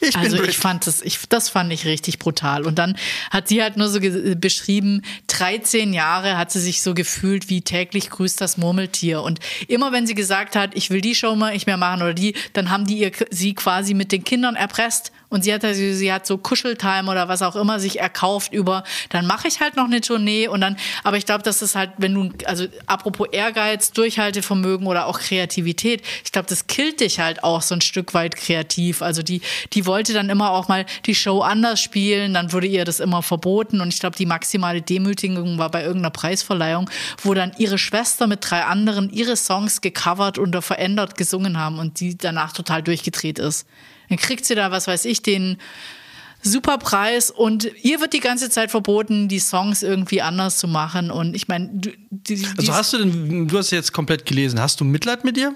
<laughs> Ich
also ich fand das, ich, das fand ich richtig brutal. Und dann hat sie halt nur so beschrieben, 13 Jahre hat sie sich so gefühlt wie täglich grüßt das Murmeltier. Und immer wenn sie gesagt hat, ich will die Show mal nicht mehr machen oder die, dann haben die ihr, sie quasi mit den Kindern erpresst. Und sie hat, also, sie hat so Kuscheltime oder was auch immer sich erkauft über, dann mache ich halt noch eine Tournee und dann, aber ich glaube, das ist halt, wenn du, also apropos Ehrgeiz, Durchhaltevermögen oder auch Kreativität, ich glaube, das killt dich halt auch so ein Stück weit kreativ. Also die, die wollte dann immer auch mal die Show anders spielen, dann wurde ihr das immer verboten und ich glaube, die maximale Demütigung war bei irgendeiner Preisverleihung, wo dann ihre Schwester mit drei anderen ihre Songs gecovert oder verändert gesungen haben und die danach total durchgedreht ist. Dann kriegt sie da, was weiß ich, den Superpreis und ihr wird die ganze Zeit verboten, die Songs irgendwie anders zu machen. Und ich meine,
Also hast du denn, du hast jetzt komplett gelesen, hast du Mitleid mit dir?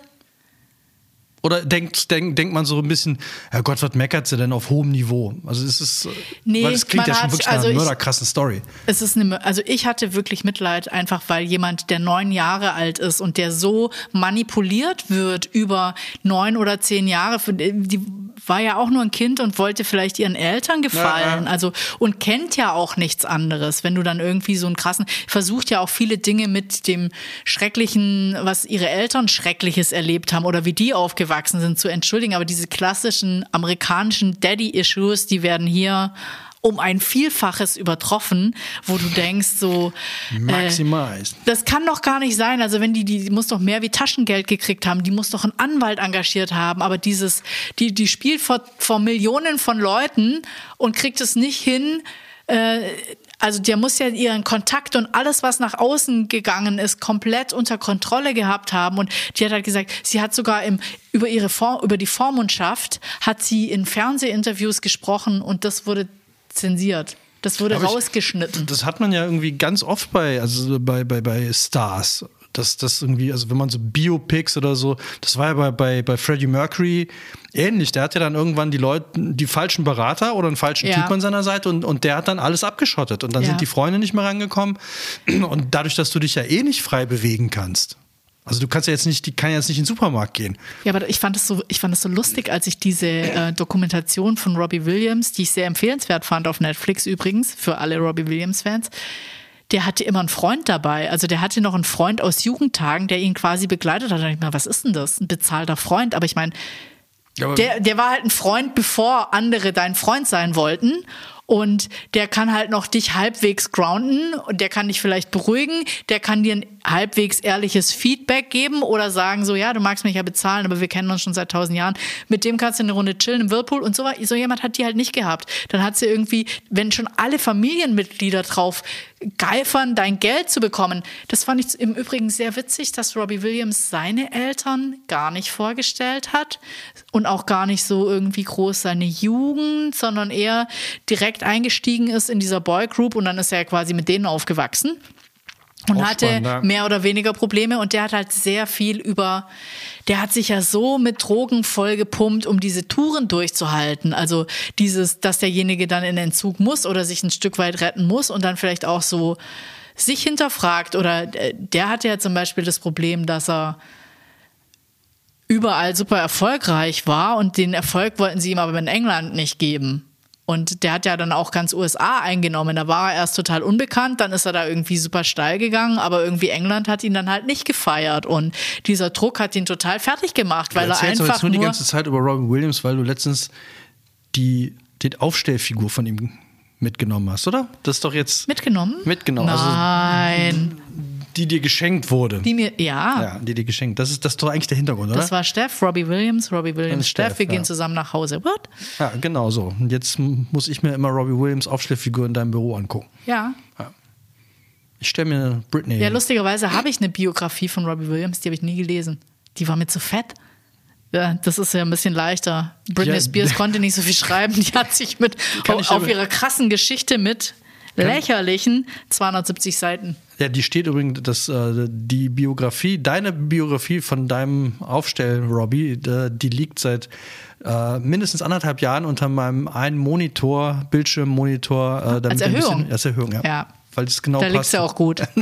Oder denkt, denkt, denkt man so ein bisschen, Herr Gott, was meckert sie denn auf hohem Niveau? Also es ist,
Nee,
weil es klingt ja schon
hat-
wirklich nach
also
einer
ich-
mörderkrassen Story.
Es ist eine, also ich hatte wirklich Mitleid, einfach weil jemand, der neun Jahre alt ist und der so manipuliert wird über neun oder zehn Jahre, für- die war ja auch nur ein Kind und wollte vielleicht ihren Eltern gefallen,
Ja, ja.
also und kennt ja auch nichts anderes. Wenn du dann irgendwie so einen krassen, versucht ja auch viele Dinge mit dem Schrecklichen, was ihre Eltern Schreckliches erlebt haben oder wie die aufgewachsen sind, zu entschuldigen. Aber diese klassischen amerikanischen Daddy-Issues, die werden hier um ein Vielfaches übertroffen, wo du denkst so, äh,
Maximize.
das kann doch gar nicht sein. Also wenn die, die muss doch mehr wie Taschengeld gekriegt haben, die muss doch einen Anwalt engagiert haben. Aber dieses, die, die spielt vor, vor Millionen von Leuten und kriegt es nicht hin. Äh, also der muss ja ihren Kontakt und alles, was nach außen gegangen ist, komplett unter Kontrolle gehabt haben. Und die hat halt gesagt, sie hat sogar im, über ihre Vor über die Vormundschaft hat sie in Fernsehinterviews gesprochen und das wurde zensiert. Das wurde
Aber ich-
rausgeschnitten.
Das hat man ja irgendwie ganz oft bei, also bei, bei, bei Stars. Dass das irgendwie, also wenn man so Biopics oder so, das war ja bei, bei, bei Freddie Mercury ähnlich. Der hat ja dann irgendwann die Leute, die falschen Berater oder einen falschen
Ja.
Typ an seiner Seite und, und der hat dann alles abgeschottet. Und dann
Ja.
sind die Freunde nicht mehr rangekommen. Und dadurch, dass du dich ja eh nicht frei bewegen kannst. Also du kannst ja jetzt nicht, die kann ja jetzt nicht in den Supermarkt gehen.
Ja, aber ich fand es so, ich fand es so lustig, als ich diese äh, Dokumentation von Robbie Williams, die ich sehr empfehlenswert fand auf Netflix übrigens für alle Robbie Williams Fans. Der hatte immer einen Freund dabei. Also der hatte noch einen Freund aus Jugendtagen, der ihn quasi begleitet hat. Da dachte ich mir, was ist denn das? Ein bezahlter Freund. Aber ich meine, der, der war halt ein Freund, bevor andere dein Freund sein wollten. Und der kann halt noch dich halbwegs grounden und der kann dich vielleicht beruhigen, der kann dir ein halbwegs ehrliches Feedback geben oder sagen so, ja, du magst mich ja bezahlen, aber wir kennen uns schon seit tausend Jahren. Mit dem kannst du eine Runde chillen im Whirlpool und so, so jemand hat die halt nicht gehabt. Dann hat sie irgendwie, wenn schon alle Familienmitglieder drauf geifern, dein Geld zu bekommen. Das fand ich im Übrigen sehr witzig, dass Robbie Williams seine Eltern gar nicht vorgestellt hat und auch gar nicht so irgendwie groß seine Jugend, sondern eher direkt eingestiegen ist in dieser Boygroup und dann ist er quasi mit denen aufgewachsen und
Auch
hatte
spannend, ja.
mehr oder weniger Probleme und der hat halt sehr viel über, der hat sich ja so mit Drogen vollgepumpt, um diese Touren durchzuhalten. Also dieses, dass derjenige dann in Entzug muss oder sich ein Stück weit retten muss und dann vielleicht auch so sich hinterfragt oder äh, der hatte ja zum Beispiel das Problem, dass er überall super erfolgreich war und den Erfolg wollten sie ihm aber in England nicht geben. Und der hat ja dann auch ganz USA eingenommen. Da war er erst total unbekannt, dann ist er da irgendwie super steil gegangen, aber irgendwie England hat ihn dann halt nicht gefeiert. Und dieser Druck hat ihn total fertig gemacht, weil
du
er
erzählst doch
einfach
jetzt nur die ganze Zeit über Robin Williams, weil du letztens die, die Aufstellfigur von ihm mitgenommen hast, oder? Das ist doch jetzt
mitgenommen.
mitgenommen. Also
Nein,
die dir geschenkt wurde.
die mir, ja,
ja, die dir geschenkt. Das ist, das ist doch eigentlich der Hintergrund, oder?
das war Steff, Robbie Williams, Robbie Williams,
Steff,
Steff, wir
ja.
gehen zusammen nach Hause. What?
ja, genau so. Und jetzt muss ich mir immer Robbie Williams Aufstellfigur in deinem Büro angucken.
Ja.
Ich stelle mir Britney.
Ja, lustigerweise habe ich eine Biografie von Robbie Williams, die habe ich nie gelesen. Die war mir zu fett. Ja, das ist ja ein bisschen leichter. Britney
Ja.
Spears konnte nicht so viel schreiben. Die hat sich mit auf, auf ihrer krassen Geschichte mit lächerlichen 270 Seiten.
Ja, die steht übrigens, dass äh, die Biografie, deine Biografie von deinem Aufstellen, Robbie, äh, die liegt seit äh, mindestens anderthalb Jahren unter meinem einen Monitor, Bildschirmmonitor. Äh, damit
Als Erhöhung?
Bisschen, als Erhöhung, ja.
Ja.
Weil es genau
da
passt.
liegst du auch gut. <laughs>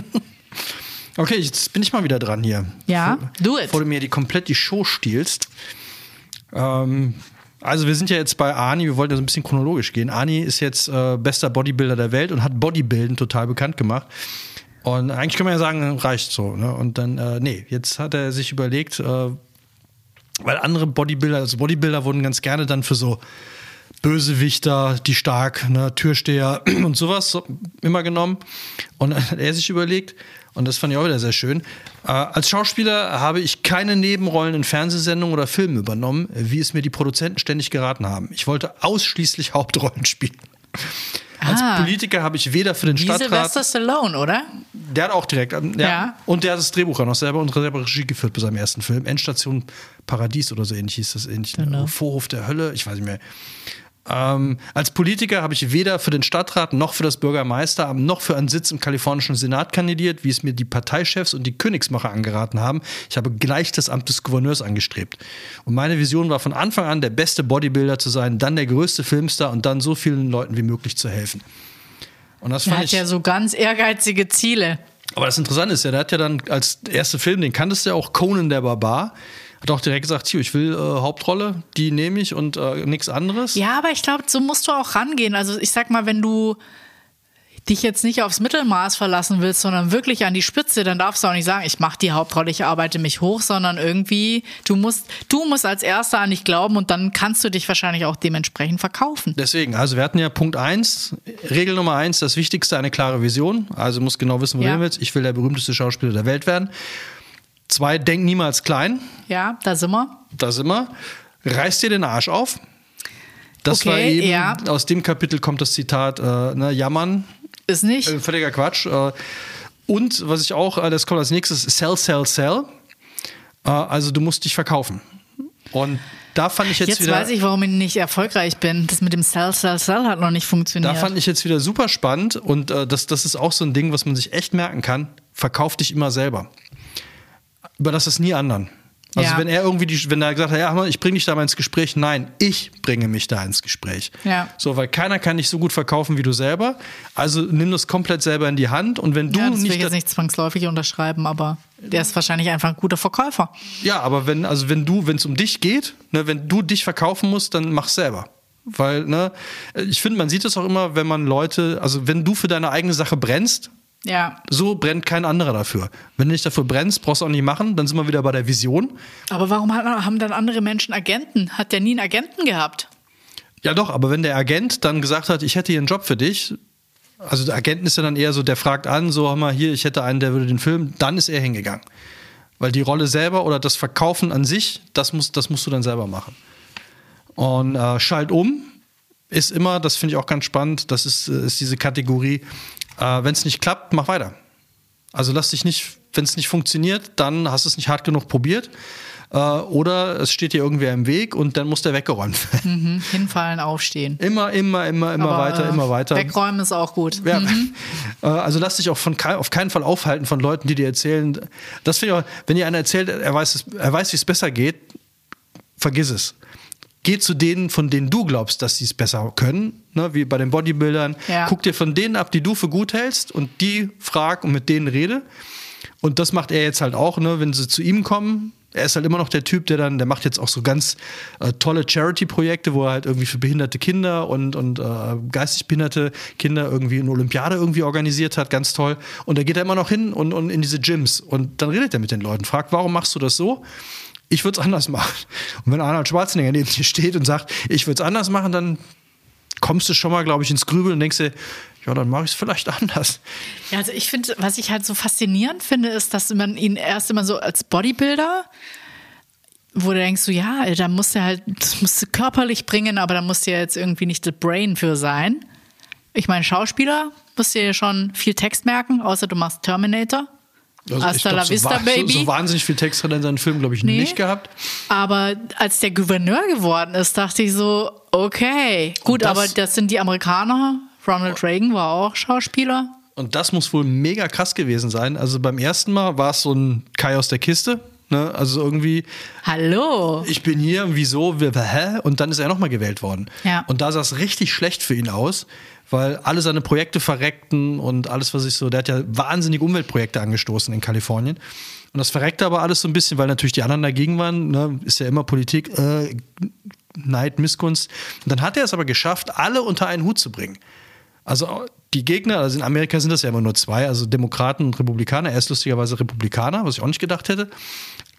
Okay, jetzt bin ich mal wieder dran hier.
Ja,
Vor-
do it.
Bevor du mir die komplett die Show stiehlst. Ähm, Also wir sind ja jetzt bei Ani, wir wollten ja so ein bisschen chronologisch gehen. Ani ist jetzt äh, bester Bodybuilder der Welt und hat Bodybuilden total bekannt gemacht. Und eigentlich kann man ja sagen, reicht so. Ne? Und dann, äh, nee, jetzt hat er sich überlegt, äh, weil andere Bodybuilder, also Bodybuilder wurden ganz gerne dann für so Bösewichter, die stark, ne, Türsteher <clears throat> und sowas immer genommen. Und dann hat er sich überlegt, und das fand ich auch wieder sehr schön, äh, als Schauspieler habe ich keine Nebenrollen in Fernsehsendungen oder Filmen übernommen, wie es mir die Produzenten ständig geraten haben. Ich wollte ausschließlich <laughs> Hauptrollen spielen. Als
Ah.
Politiker habe ich weder für den
Wie
Stadtrat.
Sylvester Stallone, oder?
Der hat auch direkt. ähm, Ja.
Ja.
Und der hat das Drehbuch auch noch selber und selber Regie geführt bei seinem ersten Film. Endstation Paradies oder so ähnlich hieß das ähnlich.
Genau.
Vorhof der Hölle, ich weiß nicht mehr. Ähm, als Politiker habe ich weder für den Stadtrat noch für das Bürgermeisteramt noch für einen Sitz im kalifornischen Senat kandidiert, wie es mir die Parteichefs und die Königsmacher angeraten haben. Ich habe gleich das Amt des Gouverneurs angestrebt. Und meine Vision war von Anfang an, der beste Bodybuilder zu sein, dann der größte Filmstar und dann so vielen Leuten wie möglich zu helfen. Und das
Er
fand
hat
ich.
ja so ganz ehrgeizige Ziele.
Aber das Interessante ist ja, der hat ja dann als erster Film, den kanntest du ja auch, Conan der Barbar, hat auch direkt gesagt, hier, ich will äh, Hauptrolle, die nehme ich und äh, nichts anderes.
Ja, aber ich glaube, so musst du auch rangehen. Also ich sag mal, wenn du dich jetzt nicht aufs Mittelmaß verlassen willst, sondern wirklich an die Spitze, dann darfst du auch nicht sagen, ich mache die Hauptrolle, ich arbeite mich hoch, sondern irgendwie, du musst, du musst als Erster an dich glauben und dann kannst du dich wahrscheinlich auch dementsprechend verkaufen.
Deswegen, also wir hatten ja Punkt 1, Regel Nummer 1, das Wichtigste, eine klare Vision. Also musst genau wissen, wo
Ja.
du hin willst. Ich will der berühmteste Schauspieler der Welt werden. Zwei, denk niemals klein.
Ja, da sind wir.
Da sind wir. Reiß dir den Arsch auf. Das
Okay,
war eben,
ja.
aus dem Kapitel kommt das Zitat, äh, ne, jammern,
Ist nicht.
Äh, völliger Quatsch. Äh, Und was ich auch, äh, das kommt als nächstes, Sell, Sell, Sell. Äh, Also du musst dich verkaufen. Und da fand ich jetzt,
Jetzt
wieder.
weiß ich, warum ich nicht erfolgreich bin. Das mit dem Sell, Sell, Sell hat noch nicht funktioniert.
Da fand ich jetzt wieder super spannend und äh, das, das ist auch so ein Ding, was man sich echt merken kann. Verkauf dich immer selber. Überlass es nie anderen. Also
Ja.
wenn er irgendwie, die, wenn er gesagt hat, ja, ich bringe dich da mal ins Gespräch, nein, ich bringe mich da ins Gespräch.
Ja.
So, weil keiner kann dich so gut verkaufen wie du selber. Also nimm das komplett selber in die Hand und wenn du
ja, das will
nicht,
ich jetzt nicht zwangsläufig unterschreiben, aber der ist wahrscheinlich einfach ein guter Verkäufer.
Ja, aber wenn, also wenn du, wenn es um dich geht, ne, wenn du dich verkaufen musst, dann mach selber. Weil, ne, ich finde, man sieht es auch immer, wenn man Leute, also wenn du für deine eigene Sache brennst,
Ja.
so brennt kein anderer dafür. Wenn du nicht dafür brennst, brauchst du auch nicht machen, dann sind wir wieder bei der Vision.
Aber warum haben dann andere Menschen Agenten? Hat der nie einen Agenten gehabt?
Ja doch, aber wenn der Agent dann gesagt hat, ich hätte hier einen Job für dich, also der Agent ist ja dann eher so, der fragt an, so, hör mal, hier, ich hätte einen, der würde den Film, dann ist er hingegangen. Weil die Rolle selber oder das Verkaufen an sich, das, muss, das musst du dann selber machen. Und äh, Schalt um ist immer, das finde ich auch ganz spannend, das ist, äh, ist diese Kategorie, äh, wenn es nicht klappt, mach weiter. Also lass dich nicht, wenn es nicht funktioniert, dann hast du es nicht hart genug probiert. Äh, oder es steht dir irgendwer im Weg und dann muss der weggeräumt <laughs> werden.
Mhm. Hinfallen, aufstehen.
Immer, immer, immer, immer
Aber,
weiter,
äh,
immer weiter.
Wegräumen ist auch gut.
Ja. <laughs> Äh, Also lass dich auch von auf keinen Fall aufhalten von Leuten, die dir erzählen. Das finde ich auch, wenn dir einer erzählt, er weiß, es- er weiß, wie es besser geht, vergiss es. Geh zu denen, von denen du glaubst, dass sie es besser können, ne, wie bei den Bodybuildern.
Ja.
Guck dir von denen ab, die du für gut hältst und die frag und mit denen rede. Und das macht er jetzt halt auch, ne, wenn sie zu ihm kommen. Er ist halt immer noch der Typ, der dann, der macht jetzt auch so ganz äh, tolle Charity-Projekte, wo er halt irgendwie für behinderte Kinder und, und äh, geistig behinderte Kinder irgendwie eine Olympiade irgendwie organisiert hat, ganz toll. Und da geht er immer noch hin und, und in diese Gyms und dann redet er mit den Leuten, fragt, warum machst du das so? Ich würde es anders machen. Und wenn Arnold Schwarzenegger neben dir steht und sagt, ich würde es anders machen, dann kommst du schon mal, glaube ich, ins Grübeln und denkst dir, ja, dann mache ich es vielleicht anders.
Ja, also ich finde, was ich halt so faszinierend finde, ist, dass man ihn erst immer so als Bodybuilder, wo du denkst, so, ja, da musst du halt, das musst du körperlich bringen, aber da musst du ja jetzt irgendwie nicht das Brain für sein. Ich meine, Schauspieler musst du ja schon viel Text merken, außer du machst Terminator.
Also ich
Hasta
glaub,
la
so,
vista,
wa-
baby.
So, so wahnsinnig viel Text hat er in seinen Film, glaube ich,
Nee.
nicht gehabt.
Aber als der Gouverneur geworden ist, dachte ich so, okay, gut,
das-
aber das sind die Amerikaner. Ronald Reagan war auch Schauspieler.
Und das muss wohl mega krass gewesen sein. Also beim ersten Mal war es so ein Kai aus der Kiste. Ne? Also irgendwie,
Hallo.
ich bin hier, wieso, hä? Und dann ist er nochmal gewählt worden.
Ja.
Und da sah es richtig schlecht für ihn aus, weil alle seine Projekte verreckten und alles, was ich so, der hat ja wahnsinnige Umweltprojekte angestoßen in Kalifornien. Und das verreckte aber alles so ein bisschen, weil natürlich die anderen dagegen waren. Ne? Ist ja immer Politik, äh, Neid, Missgunst. Und dann hat er es aber geschafft, alle unter einen Hut zu bringen. Also die Gegner, also in Amerika sind das ja immer nur zwei, also Demokraten und Republikaner. Er ist lustigerweise Republikaner, was ich auch nicht gedacht hätte.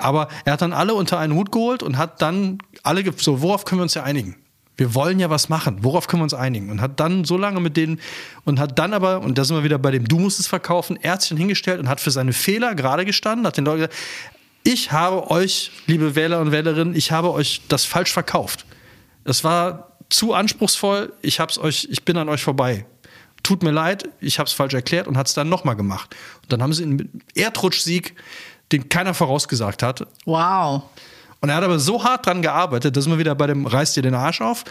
Aber er hat dann alle unter einen Hut geholt und hat dann alle, so, worauf können wir uns ja einigen? Wir wollen ja was machen. Worauf können wir uns einigen? Und hat dann so lange mit denen und hat dann aber, und da sind wir wieder bei dem, du musst es verkaufen, Ärztchen hingestellt und hat für seine Fehler gerade gestanden, hat den Leuten gesagt, ich habe euch, liebe Wähler und Wählerinnen, ich habe euch das falsch verkauft. Das war zu anspruchsvoll, ich hab's euch, ich bin an euch vorbei. Tut mir leid, ich habe es falsch erklärt und hat es dann nochmal gemacht. Und dann haben sie einen Erdrutschsieg, den keiner vorausgesagt hat.
Wow.
Und er hat aber so hart dran gearbeitet, dass man wieder bei dem reißt dir den Arsch auf,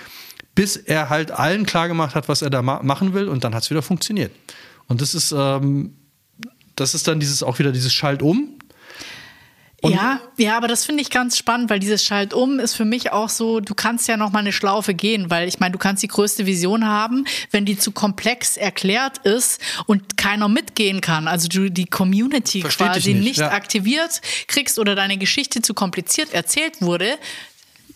bis er halt allen klargemacht hat, was er da ma machen will und dann hat es wieder funktioniert. Und das ist, ähm, das ist dann dieses auch wieder dieses Schalt um.
Und ja, ja, aber das finde ich ganz spannend, weil dieses Schalt um ist für mich auch so, du kannst ja noch mal eine Schlaufe gehen, weil ich meine, du kannst die größte Vision haben, wenn die zu komplex erklärt ist und keiner mitgehen kann, also du die Community
Versteht
quasi nicht,
nicht, ja.
aktiviert kriegst oder deine Geschichte zu kompliziert erzählt wurde,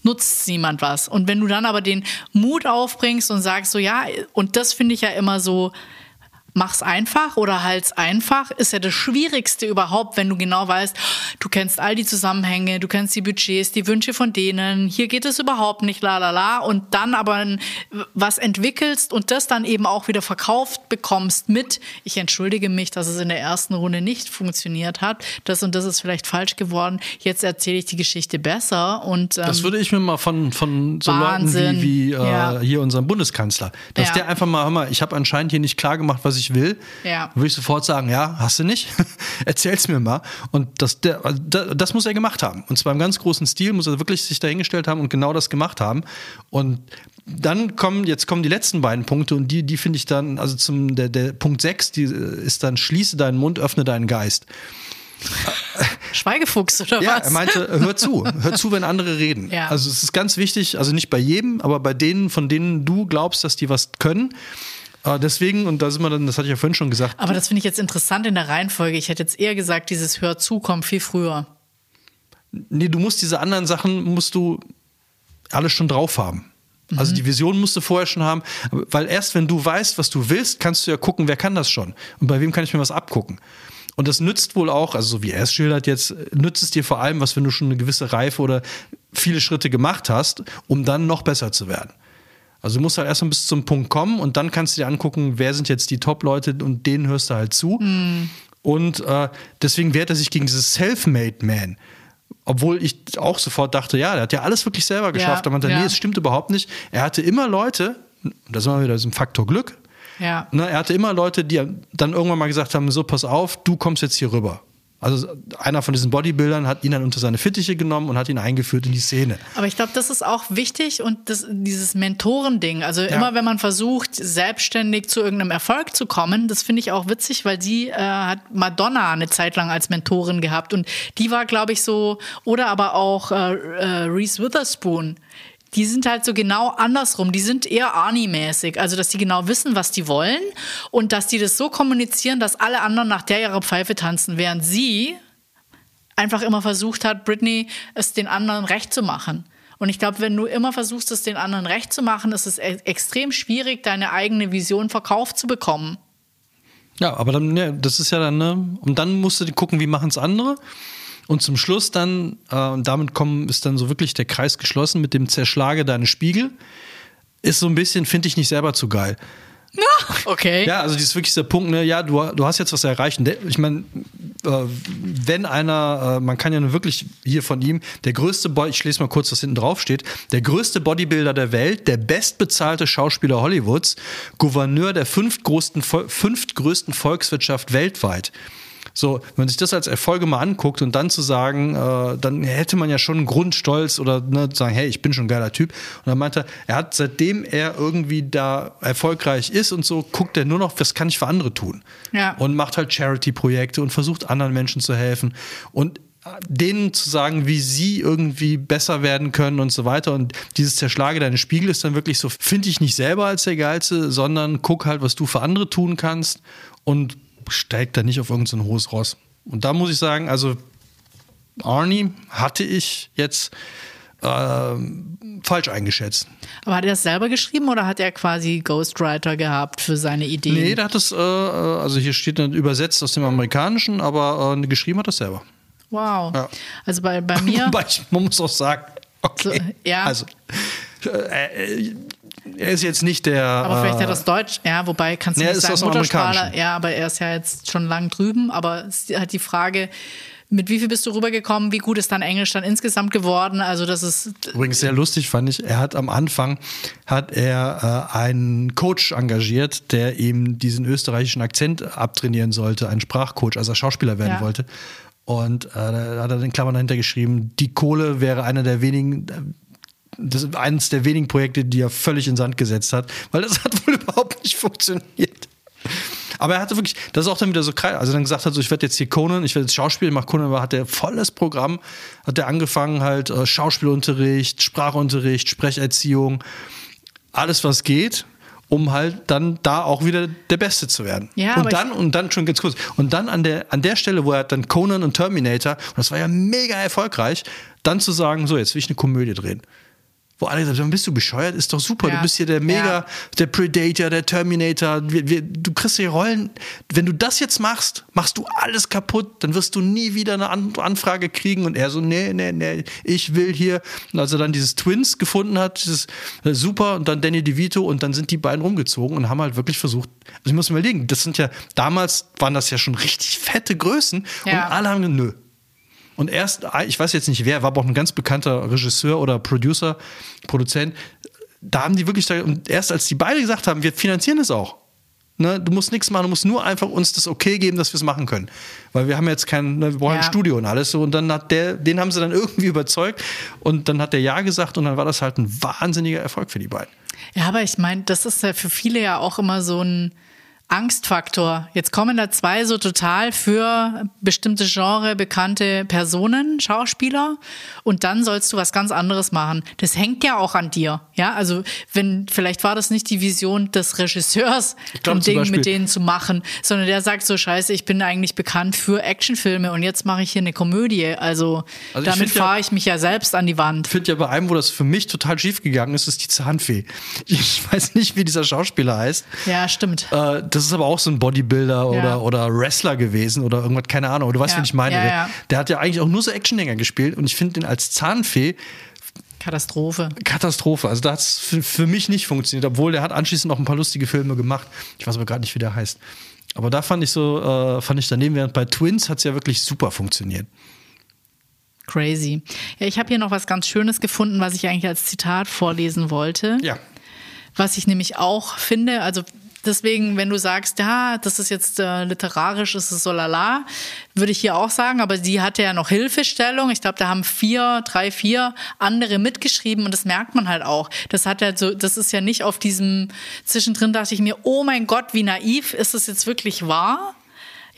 nutzt niemand was. Und wenn du dann aber den Mut aufbringst und sagst so, ja, und das finde ich ja immer so, mach's einfach oder halt's einfach, ist ja das Schwierigste überhaupt, wenn du genau weißt, du kennst all die Zusammenhänge, du kennst die Budgets, die Wünsche von denen, hier geht es überhaupt nicht, la la la, und dann aber was entwickelst und das dann eben auch wieder verkauft bekommst mit, ich entschuldige mich, dass es in der ersten Runde nicht funktioniert hat, das und das ist vielleicht falsch geworden, jetzt erzähle ich die Geschichte besser und ähm,
Das würde ich mir mal von, von so
Wahnsinn.
Leuten wie, wie äh,
Ja.
hier unserem Bundeskanzler, dass
Ja.
der einfach mal, hör mal, ich habe anscheinend hier nicht klar gemacht, was ich will,
Ja.
würde ich sofort sagen, ja, hast du nicht? <laughs> Erzähl's mir mal. Und das, der, also da- das muss er gemacht haben. Und zwar im ganz großen Stil, muss er wirklich sich dahingestellt haben und genau das gemacht haben. Und dann kommen, jetzt kommen die letzten beiden Punkte und die, die finde ich dann, also zum, der, der Punkt 6, die ist dann, schließe deinen Mund, öffne deinen Geist. <laughs>
Schweigefuchs oder
Ja,
was?
er meinte, hör zu, hör zu, wenn andere reden. <laughs>
Ja.
Also es ist ganz wichtig, also nicht bei jedem, aber bei denen, von denen du glaubst, dass die was können. Äh, deswegen, und da sind wir dann, das hatte ich ja vorhin schon gesagt,
Aber das finde ich jetzt interessant in der Reihenfolge. Ich hätte jetzt eher gesagt, dieses Hör zu kommt viel früher.
nee, du musst diese anderen Sachen, musst du alles schon drauf haben. Also
Mhm.
die Vision musst du vorher schon haben, weil erst wenn du weißt, was du willst, kannst du ja gucken, wer kann das schon und bei wem kann ich mir was abgucken. Und das nützt wohl auch, also so wie er es schildert jetzt, nützt es dir vor allem was, wenn du schon eine gewisse Reife oder viele Schritte gemacht hast, um dann noch besser zu werden. Also du musst halt erstmal bis zum Punkt kommen und dann kannst du dir angucken, wer sind jetzt die Top-Leute und denen hörst du halt zu. Und äh, deswegen wehrt er sich gegen dieses Self-Made Man. Obwohl ich auch sofort dachte, ja, der hat ja alles wirklich selber geschafft.
Ja,
Aber dachte,
ja.
nee, es stimmt überhaupt nicht. Er hatte immer Leute, da sind wir wieder diesem Faktor Glück.
Ja.
Ne, er hatte immer Leute, die dann irgendwann mal gesagt haben: So, pass auf, du kommst jetzt hier rüber. Also einer von diesen Bodybuildern hat ihn dann unter seine Fittiche genommen und hat ihn eingeführt in die Szene.
Aber ich glaube, das ist auch wichtig und das, dieses Mentorending. Also immer, wenn man versucht, selbstständig zu irgendeinem Erfolg zu kommen, das finde ich auch witzig, weil sie äh, hat Madonna eine Zeit lang als Mentorin gehabt und die war, glaube ich, so, oder aber auch äh, äh, Reese Witherspoon. Die sind halt so genau andersrum. Die sind eher Arnie-mäßig. Also, dass die genau wissen, was die wollen und dass die das so kommunizieren, dass alle anderen nach der ihrer Pfeife tanzen, während sie einfach immer versucht hat, Britney es den anderen recht zu machen. Und ich glaube, wenn du immer versuchst, es den anderen recht zu machen, ist es e extrem schwierig, deine eigene Vision verkauft zu bekommen.
Ja, aber dann, ja, das ist ja dann, ne? Und dann musst du gucken, wie machen es andere. Und zum Schluss dann, äh, und damit kommen, ist dann so wirklich der Kreis geschlossen mit dem Zerschlage deine Spiegel. Ist so ein bisschen, finde ich nicht selber zu geil. <laughs>
Okay.
Ja, also dieses wirklich der Punkt, ne, ja, du, du hast jetzt was erreicht. Ich meine, äh, wenn einer, äh, man kann ja nur wirklich hier von ihm, der größte Boy, ich lese mal kurz, was hinten drauf steht, der größte Bodybuilder der Welt, der bestbezahlte Schauspieler Hollywoods, Gouverneur der fünftgrößten, fünftgrößten Volkswirtschaft weltweit. So, wenn man sich das als Erfolge mal anguckt und dann zu sagen, äh, dann hätte man ja schon einen Grundstolz oder ne, zu sagen, hey, ich bin schon ein geiler Typ. Und dann meinte er, er hat, seitdem er irgendwie da erfolgreich ist und so, guckt er nur noch, was kann ich für andere tun?
Ja.
Und macht halt Charity-Projekte und versucht anderen Menschen zu helfen. Und denen zu sagen, wie sie irgendwie besser werden können und so weiter. Und dieses Zerschlage deine Spiegel ist dann wirklich so, finde ich nicht selber als der Geilste, sondern guck halt, was du für andere tun kannst und steig da nicht auf irgendein so hohes Ross. Und da muss ich sagen, also Arnie hatte ich jetzt ähm, falsch eingeschätzt.
Aber hat er das selber geschrieben oder hat er quasi Ghostwriter gehabt für seine Ideen?
Nee, der hat es, äh, also hier steht dann übersetzt aus dem Amerikanischen, aber äh, geschrieben hat er selber.
Wow.
Ja.
Also bei, bei mir. <laughs>
Wobei ich, man muss auch sagen, okay.
So, ja.
Also, äh, er ist jetzt nicht der.
Aber vielleicht
äh,
hat das Deutsch, ja, wobei kannst du
Nee,
nicht
ist
sagen Muttersprache. Ja, aber er ist ja jetzt schon lang drüben. Aber es ist halt die Frage, mit wie viel bist du rübergekommen? Wie gut ist dein Englisch dann insgesamt geworden? Also das ist
Übrigens sehr lustig fand ich, er hat am Anfang hat er äh, einen Coach engagiert, der ihm diesen österreichischen Akzent abtrainieren sollte, einen Sprachcoach, als er Schauspieler werden
Ja.
wollte. Und äh, da hat er in Klammern dahinter geschrieben, die Kohle wäre einer der wenigen, äh, das ist eines der wenigen Projekte, die er völlig in Sand gesetzt hat, weil das <laughs> hat wohl überhaupt nicht funktioniert. Aber er hatte wirklich, das ist auch dann wieder so kreis, also dann gesagt hat, so, ich werde jetzt hier Conan, ich werde jetzt Schauspiel, ich mache Conan, aber hat er volles Programm, hat er angefangen halt äh, Schauspielunterricht, Sprachunterricht, Sprecherziehung, alles was geht, um halt dann da auch wieder der Beste zu werden.
Ja,
und dann und dann schon ganz kurz und dann an der an der Stelle, wo er dann Conan und Terminator, und das war ja mega erfolgreich, dann zu sagen, so jetzt will ich eine Komödie drehen. Wo alle gesagt haben, bist du bescheuert? Ist doch super.
Ja.
Du bist hier der Mega,
Ja.
der Predator, der Terminator. Wir, wir, du kriegst hier Rollen. Wenn du das jetzt machst, machst du alles kaputt. Dann wirst du nie wieder eine An Anfrage kriegen. Und er so, nee, nee, nee, ich will hier. Und als er dann dieses Twins gefunden hat, dieses äh, super und dann Danny DeVito und dann sind die beiden rumgezogen und haben halt wirklich versucht. Also ich muss mir überlegen, das sind ja, damals waren das ja schon richtig fette Größen.
Ja.
Und alle haben gesagt, nö. Und erst, ich weiß jetzt nicht wer, war aber auch ein ganz bekannter Regisseur oder Producer, Produzent. Da haben die wirklich, und erst als die beide gesagt haben, wir finanzieren es auch. Ne, du musst nichts machen, du musst nur einfach uns das okay geben, dass wir es machen können. Weil wir haben jetzt kein, ne, wir brauchen
Ja.
ein Studio und alles so. Und dann hat der, den haben sie dann irgendwie <laughs> überzeugt und dann hat der Ja gesagt und dann war das halt ein wahnsinniger Erfolg für die beiden.
Ja, aber ich meine, das ist ja für viele ja auch immer so ein Angstfaktor. Jetzt kommen da zwei so total für bestimmte Genre bekannte Personen, Schauspieler, und dann sollst du was ganz anderes machen. Das hängt ja auch an dir. Ja, also wenn, vielleicht war das nicht die Vision des Regisseurs, ein
zum
Ding
Beispiel-
mit denen zu machen, sondern der sagt so, scheiße, ich bin eigentlich bekannt für Actionfilme und jetzt mache ich hier eine Komödie. Also,
Also
damit
find ja-
fahre ich mich ja selbst an die Wand.
Ich finde ja bei einem, wo das für mich total schief gegangen ist, ist die Zahnfee. Ich <laughs> weiß nicht, wie dieser Schauspieler heißt.
Ja, stimmt.
Äh, das ist aber auch so ein Bodybuilder oder,
Ja.
oder Wrestler gewesen oder irgendwas, keine Ahnung. Du weißt,
Ja.
wen ich meine.
Ja,
der, hat ja eigentlich auch nur so Actiondinger gespielt und ich finde den als Zahnfee
Katastrophe.
Katastrophe. Also da hat es für, für mich nicht funktioniert, obwohl der hat anschließend noch ein paar lustige Filme gemacht. Ich weiß aber gerade nicht, wie der heißt. Aber da fand ich so, äh, fand ich daneben, während bei Twins hat es ja wirklich super funktioniert.
Crazy. Ja, ich habe hier noch was ganz Schönes gefunden, was ich eigentlich als Zitat vorlesen wollte.
Ja.
Was ich nämlich auch finde, also deswegen, wenn du sagst, ja, das ist jetzt äh, literarisch, ist es so lala, würde ich hier auch sagen, aber die hatte ja noch Hilfestellung. Ich glaube, da haben vier, drei, vier andere mitgeschrieben und das merkt man halt auch. Das hat ja so, das ist ja nicht auf diesem, zwischendrin dachte ich mir, oh mein Gott, wie naiv, ist das jetzt wirklich wahr?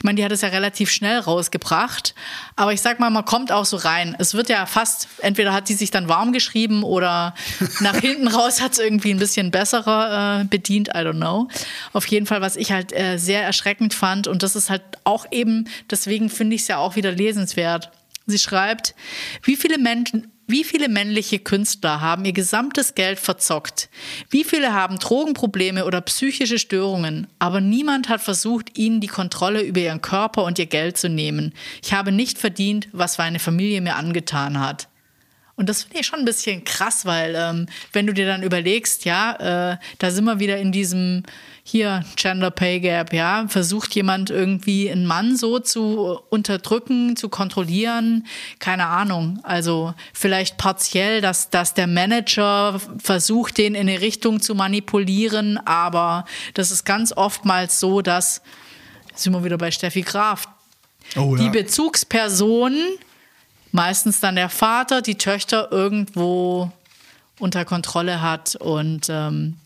Ich meine, die hat es ja relativ schnell rausgebracht. Aber ich sag mal, man kommt auch so rein. Es wird ja fast, entweder hat die sich dann warm geschrieben oder <laughs> nach hinten raus hat es irgendwie ein bisschen besserer äh, bedient. I don't know. Auf jeden Fall, was ich halt äh, sehr erschreckend fand. Und das ist halt auch eben, deswegen finde ich es ja auch wieder lesenswert. Sie schreibt, wie viele Menschen, wie viele männliche Künstler haben ihr gesamtes Geld verzockt? Wie viele haben Drogenprobleme oder psychische Störungen? Aber niemand hat versucht, ihnen die Kontrolle über ihren Körper und ihr Geld zu nehmen. Ich habe nicht verdient, was meine Familie mir angetan hat. Und das finde ich schon ein bisschen krass, weil ähm, wenn du dir dann überlegst, ja, äh, da sind wir wieder in diesem hier Gender Pay Gap, ja, versucht jemand irgendwie einen Mann so zu unterdrücken, zu kontrollieren, keine Ahnung. Also vielleicht partiell, dass, dass der Manager versucht, den in eine Richtung zu manipulieren, aber das ist ganz oftmals so, dass, sind wir wieder bei Steffi Graf,
Oh,
die Bezugsperson, meistens dann der Vater, die Töchter irgendwo unter Kontrolle hat und ähm,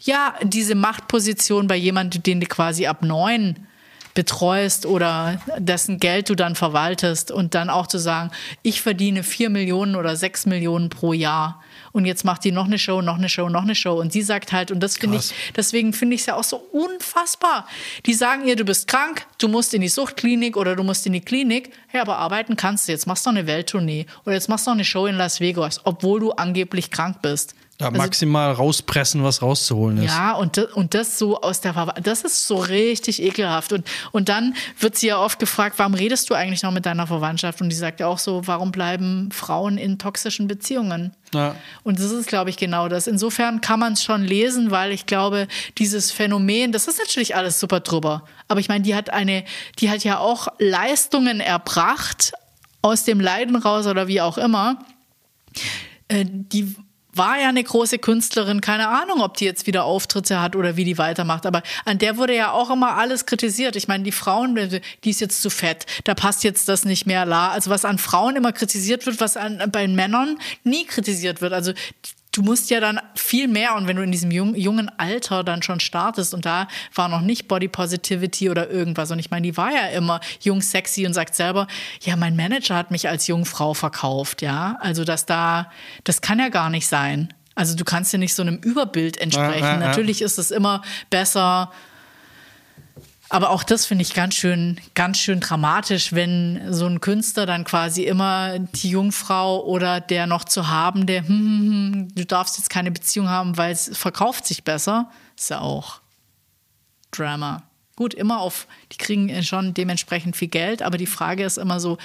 ja, diese Machtposition bei jemandem, den du quasi ab neun betreust oder dessen Geld du dann verwaltest und dann auch zu sagen, ich verdiene vier Millionen oder sechs Millionen pro Jahr Und jetzt macht die noch eine Show, noch eine Show, noch eine Show. Und sie sagt halt, und das finde ich, deswegen finde ich es ja auch so unfassbar. Die sagen ihr, du bist krank, du musst in die Suchtklinik oder du musst in die Klinik. Ja, aber arbeiten kannst du. Jetzt machst du eine Welttournee oder jetzt machst du eine Show in Las Vegas, obwohl du angeblich krank bist.
Ja, also, maximal rauspressen, was rauszuholen ist.
Ja, und, das, und das so aus der Ver das ist so richtig ekelhaft. Und, und dann wird sie ja oft gefragt, warum redest du eigentlich noch mit deiner Verwandtschaft? Und die sagt ja auch so, warum bleiben Frauen in toxischen Beziehungen? Ja. Und das ist, glaube ich, genau das. Insofern kann man es schon lesen, weil ich glaube, dieses Phänomen, das ist natürlich alles super drüber. Aber ich meine, die hat eine, die hat ja auch Leistungen erbracht aus dem Leiden raus oder wie auch immer. Äh, die war ja eine große Künstlerin, keine Ahnung, ob die jetzt wieder Auftritte hat oder wie die weitermacht, aber an der wurde ja auch immer alles kritisiert. Ich meine, die Frauen, die ist jetzt zu fett, da passt jetzt das nicht mehr la. Also was an Frauen immer kritisiert wird, was an, bei Männern nie kritisiert wird. Also du musst ja dann viel mehr und wenn du in diesem jungen Alter dann schon startest und da war noch nicht Body Positivity oder irgendwas und ich meine, die war ja immer jung, sexy und sagt selber, ja, mein Manager hat mich als Jungfrau verkauft, ja, also dass da, das kann ja gar nicht sein. Also du kannst ja nicht so einem Überbild entsprechen. Ja, ja, ja. Natürlich ist es immer besser, aber auch das finde ich ganz schön, ganz schön dramatisch, wenn so ein Künstler dann quasi immer die Jungfrau oder der noch zu haben, der, hm, hm, hm, du darfst jetzt keine Beziehung haben, weil es verkauft sich besser, ist ja auch Drama. Gut, immer auf, die kriegen schon dementsprechend viel Geld, aber die Frage ist immer so,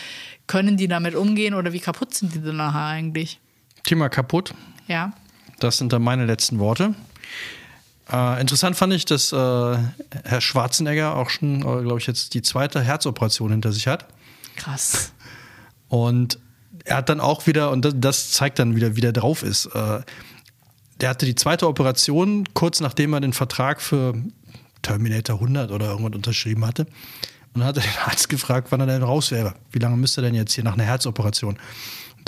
können die damit umgehen oder wie kaputt sind die denn nachher eigentlich?
Thema kaputt.
Ja.
Das sind dann meine letzten Worte. Äh, interessant fand ich, dass äh, Herr Schwarzenegger auch schon, äh, glaube ich, jetzt die zweite Herzoperation hinter sich hat.
Krass.
Und er hat dann auch wieder, und das, das zeigt dann wieder, wie der drauf ist. Äh, der hatte die zweite Operation kurz nachdem er den Vertrag für Terminator 100 oder irgendwas unterschrieben hatte. Und dann hat er den Arzt gefragt, wann er denn raus wäre. Wie lange müsste er denn jetzt hier nach einer Herzoperation?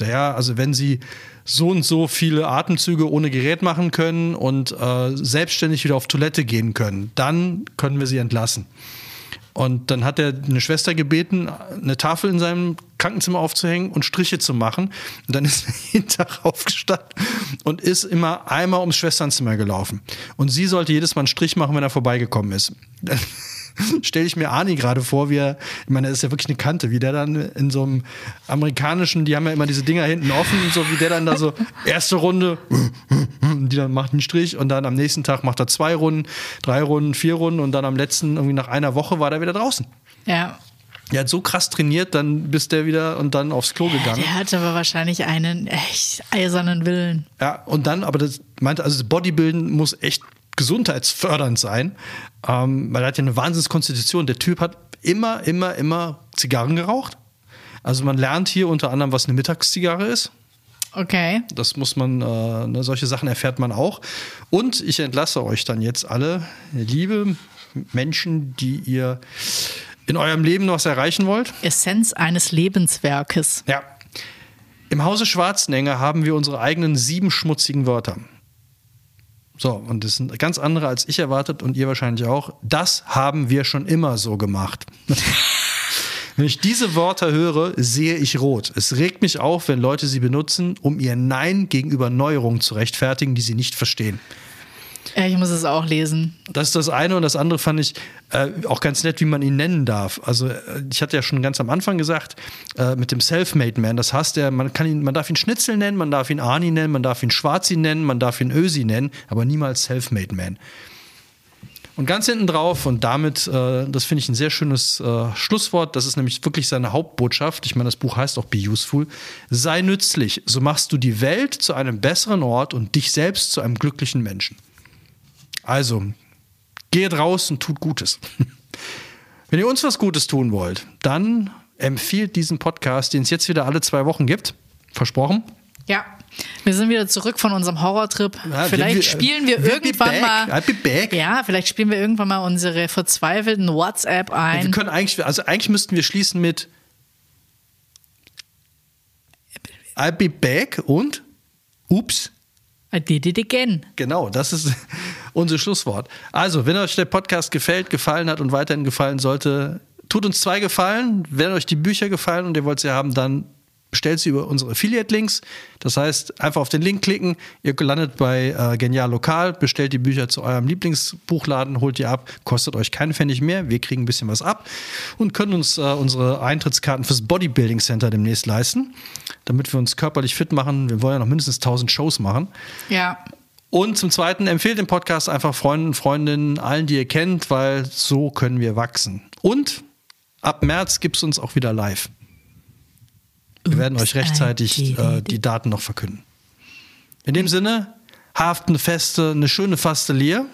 Ja, also wenn Sie so und so viele Atemzüge ohne Gerät machen können und äh, selbstständig wieder auf Toilette gehen können, dann können wir Sie entlassen. Und dann hat er eine Schwester gebeten, eine Tafel in seinem Krankenzimmer aufzuhängen und Striche zu machen. Und dann <laughs> ist er jeden Tag aufgestanden und ist immer einmal ums Schwesternzimmer gelaufen. Und sie sollte jedes Mal einen Strich machen, wenn er vorbeigekommen ist. Stelle ich mir Arnie gerade vor, wie er, ich meine, das ist ja wirklich eine Kante, wie der dann in so einem amerikanischen, die haben ja immer diese Dinger hinten offen, so wie der dann da so erste Runde, die dann macht einen Strich und dann am nächsten Tag macht er zwei Runden, drei Runden, vier Runden und dann am letzten, irgendwie nach einer Woche war der wieder draußen.
Ja.
Er hat so krass trainiert, dann bist der wieder und dann aufs Klo gegangen.
Der hatte aber wahrscheinlich einen echt eisernen Willen.
Ja, und dann, aber das meinte, also das Bodybuilden muss echt gesundheitsfördernd sein, ähm, weil er hat ja eine Wahnsinnskonstitution. Der Typ hat immer, immer, immer Zigarren geraucht. Also man lernt hier unter anderem, was eine Mittagszigarre ist.
Okay.
Das muss man, äh, ne, solche Sachen erfährt man auch. Und ich entlasse euch dann jetzt alle, liebe Menschen, die ihr in eurem Leben noch was erreichen wollt.
Essenz eines Lebenswerkes.
Ja. Im Hause Schwarzenegger haben wir unsere eigenen sieben schmutzigen Wörter. So, und das sind ganz andere, als ich erwartet und ihr wahrscheinlich auch. Das haben wir schon immer so gemacht. <laughs> wenn ich diese Wörter höre, sehe ich rot. Es regt mich auf, wenn Leute sie benutzen, um ihr Nein gegenüber Neuerungen zu rechtfertigen, die sie nicht verstehen.
Ja, ich muss es auch lesen.
Das ist das eine und das andere fand ich äh, auch ganz nett, wie man ihn nennen darf. Also äh, ich hatte ja schon ganz am Anfang gesagt, äh, mit dem Self-Made Man, das heißt, der, man kann ihn, man darf ihn Schnitzel nennen, man darf ihn Arni nennen, man darf ihn Schwarzi nennen, man darf ihn Ösi nennen, aber niemals Self-Made Man. Und ganz hinten drauf, und damit, äh, das finde ich ein sehr schönes äh, Schlusswort, das ist nämlich wirklich seine Hauptbotschaft. Ich meine, das Buch heißt auch Be Useful. Sei nützlich, so machst du die Welt zu einem besseren Ort und dich selbst zu einem glücklichen Menschen. Also, geht raus und tut Gutes. <laughs> Wenn ihr uns was Gutes tun wollt, dann empfiehlt diesen Podcast, den es jetzt wieder alle zwei Wochen gibt. Versprochen?
Ja. Wir sind wieder zurück von unserem Horrortrip. Ja, vielleicht wir, spielen wir irgendwann mal.
I'll be back.
Ja, vielleicht spielen wir irgendwann mal unsere verzweifelten WhatsApp ein.
Wir können eigentlich, also eigentlich müssten wir schließen mit I'll be back und Ups.
I did it again.
Genau, das ist <laughs> unser Schlusswort. Also, wenn euch der Podcast gefällt, gefallen hat und weiterhin gefallen sollte, tut uns zwei Gefallen. Wenn euch die Bücher gefallen und ihr wollt sie haben, dann bestellt sie über unsere Affiliate-Links. Das heißt, einfach auf den Link klicken, ihr landet bei äh, Genial Lokal, bestellt die Bücher zu eurem Lieblingsbuchladen, holt die ab, kostet euch keinen Pfennig mehr, wir kriegen ein bisschen was ab und können uns äh, unsere Eintrittskarten fürs Bodybuilding Center demnächst leisten, damit wir uns körperlich fit machen. Wir wollen ja noch mindestens 1000 Shows machen.
Ja.
Und zum Zweiten empfehlt den Podcast einfach Freunden, Freundinnen, allen, die ihr kennt, weil so können wir wachsen. Und ab März gibt es uns auch wieder live. Wir werden euch rechtzeitig äh, die Daten noch verkünden. In dem Sinne, haft eine feste, eine schöne faste Leer.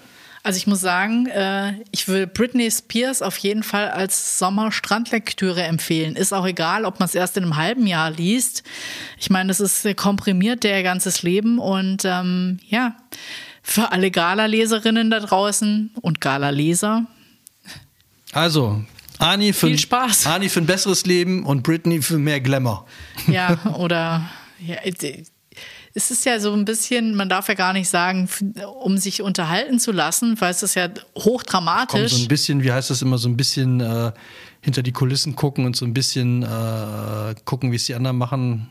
Also ich muss sagen, äh, ich will Britney Spears auf jeden Fall als Sommer-Strandlektüre empfehlen. Ist auch egal, ob man es erst in einem halben Jahr liest. Ich meine, es ist komprimiert der ganzes Leben und ähm, ja, für alle Gala-Leserinnen da draußen und Gala-Leser.
Also, Ani für,
Viel Spaß.
Ani für ein besseres Leben und Britney für mehr Glamour.
Ja, oder ja, es ist ja so ein bisschen, man darf ja gar nicht sagen, um sich unterhalten zu lassen, weil es ist ja
Komm,
hochdramatisch.
so ein bisschen, wie heißt das immer, so ein bisschen äh, hinter die Kulissen gucken und so ein bisschen äh, gucken, wie es die anderen machen.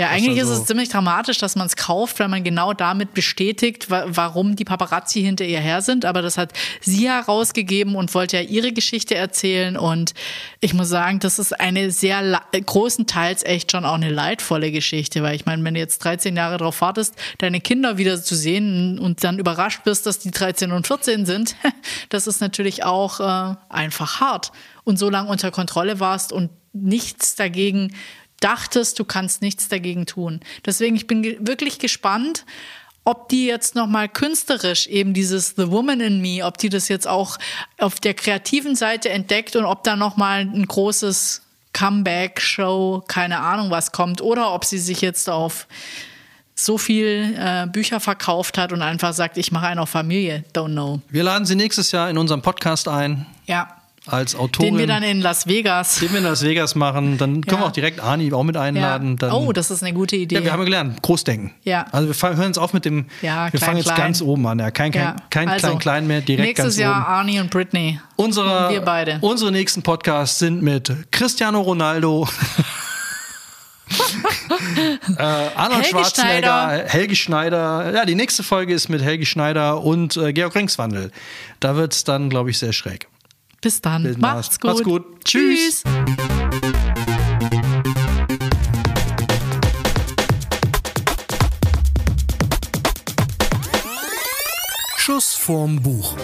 Ja, eigentlich
also-
ist es ziemlich dramatisch, dass man es kauft, weil man genau damit bestätigt, wa warum die Paparazzi hinter ihr her sind. Aber das hat sie herausgegeben und wollte ja ihre Geschichte erzählen. Und ich muss sagen, das ist eine sehr la- großenteils echt schon auch eine leidvolle Geschichte, weil ich meine, wenn du jetzt 13 Jahre darauf wartest, deine Kinder wieder zu sehen und dann überrascht bist, dass die 13 und 14 sind, <laughs> das ist natürlich auch äh, einfach hart. Und so lange unter Kontrolle warst und nichts dagegen dachtest, du kannst nichts dagegen tun. Deswegen, ich bin ge wirklich gespannt, ob die jetzt nochmal künstlerisch eben dieses The Woman in Me, ob die das jetzt auch auf der kreativen Seite entdeckt und ob da nochmal ein großes Comeback-Show, keine Ahnung was kommt, oder ob sie sich jetzt auf so viel äh, Bücher verkauft hat und einfach sagt, ich mache einen auf Familie. Don't know.
Wir laden sie nächstes Jahr in unserem Podcast ein
Ja.
Als Autorin.
Den wir dann in Las Vegas.
den wir in Las Vegas machen. Dann <laughs> können
Ja.
wir auch direkt Ani auch mit einladen. Dann,
oh, das ist eine gute Idee.
ja, wir haben ja gelernt, Großdenken.
Ja.
Also wir fangen, hören jetzt auf mit dem,
Ja,
wir
klein,
fangen jetzt
klein.
ganz oben an. Ja, kein kein,
Ja.
kein
Also,
klein, klein mehr, direkt
Nächstes
ganz
Jahr
oben.
Arnie und Britney.
Unsere,
Und wir beide.
unsere nächsten Podcasts sind mit Cristiano Ronaldo, <laughs> äh, Arnold
Helge
Schwarzenegger,
Schneider.
Helge Schneider. Ja, die nächste Folge ist mit Helge Schneider und äh, Georg Ringswandel. Da wird es dann, glaube ich, sehr schräg.
Bis dann.
Bis
Macht's gut.
Macht's gut. Tschüss.
Schuss vorm Buch.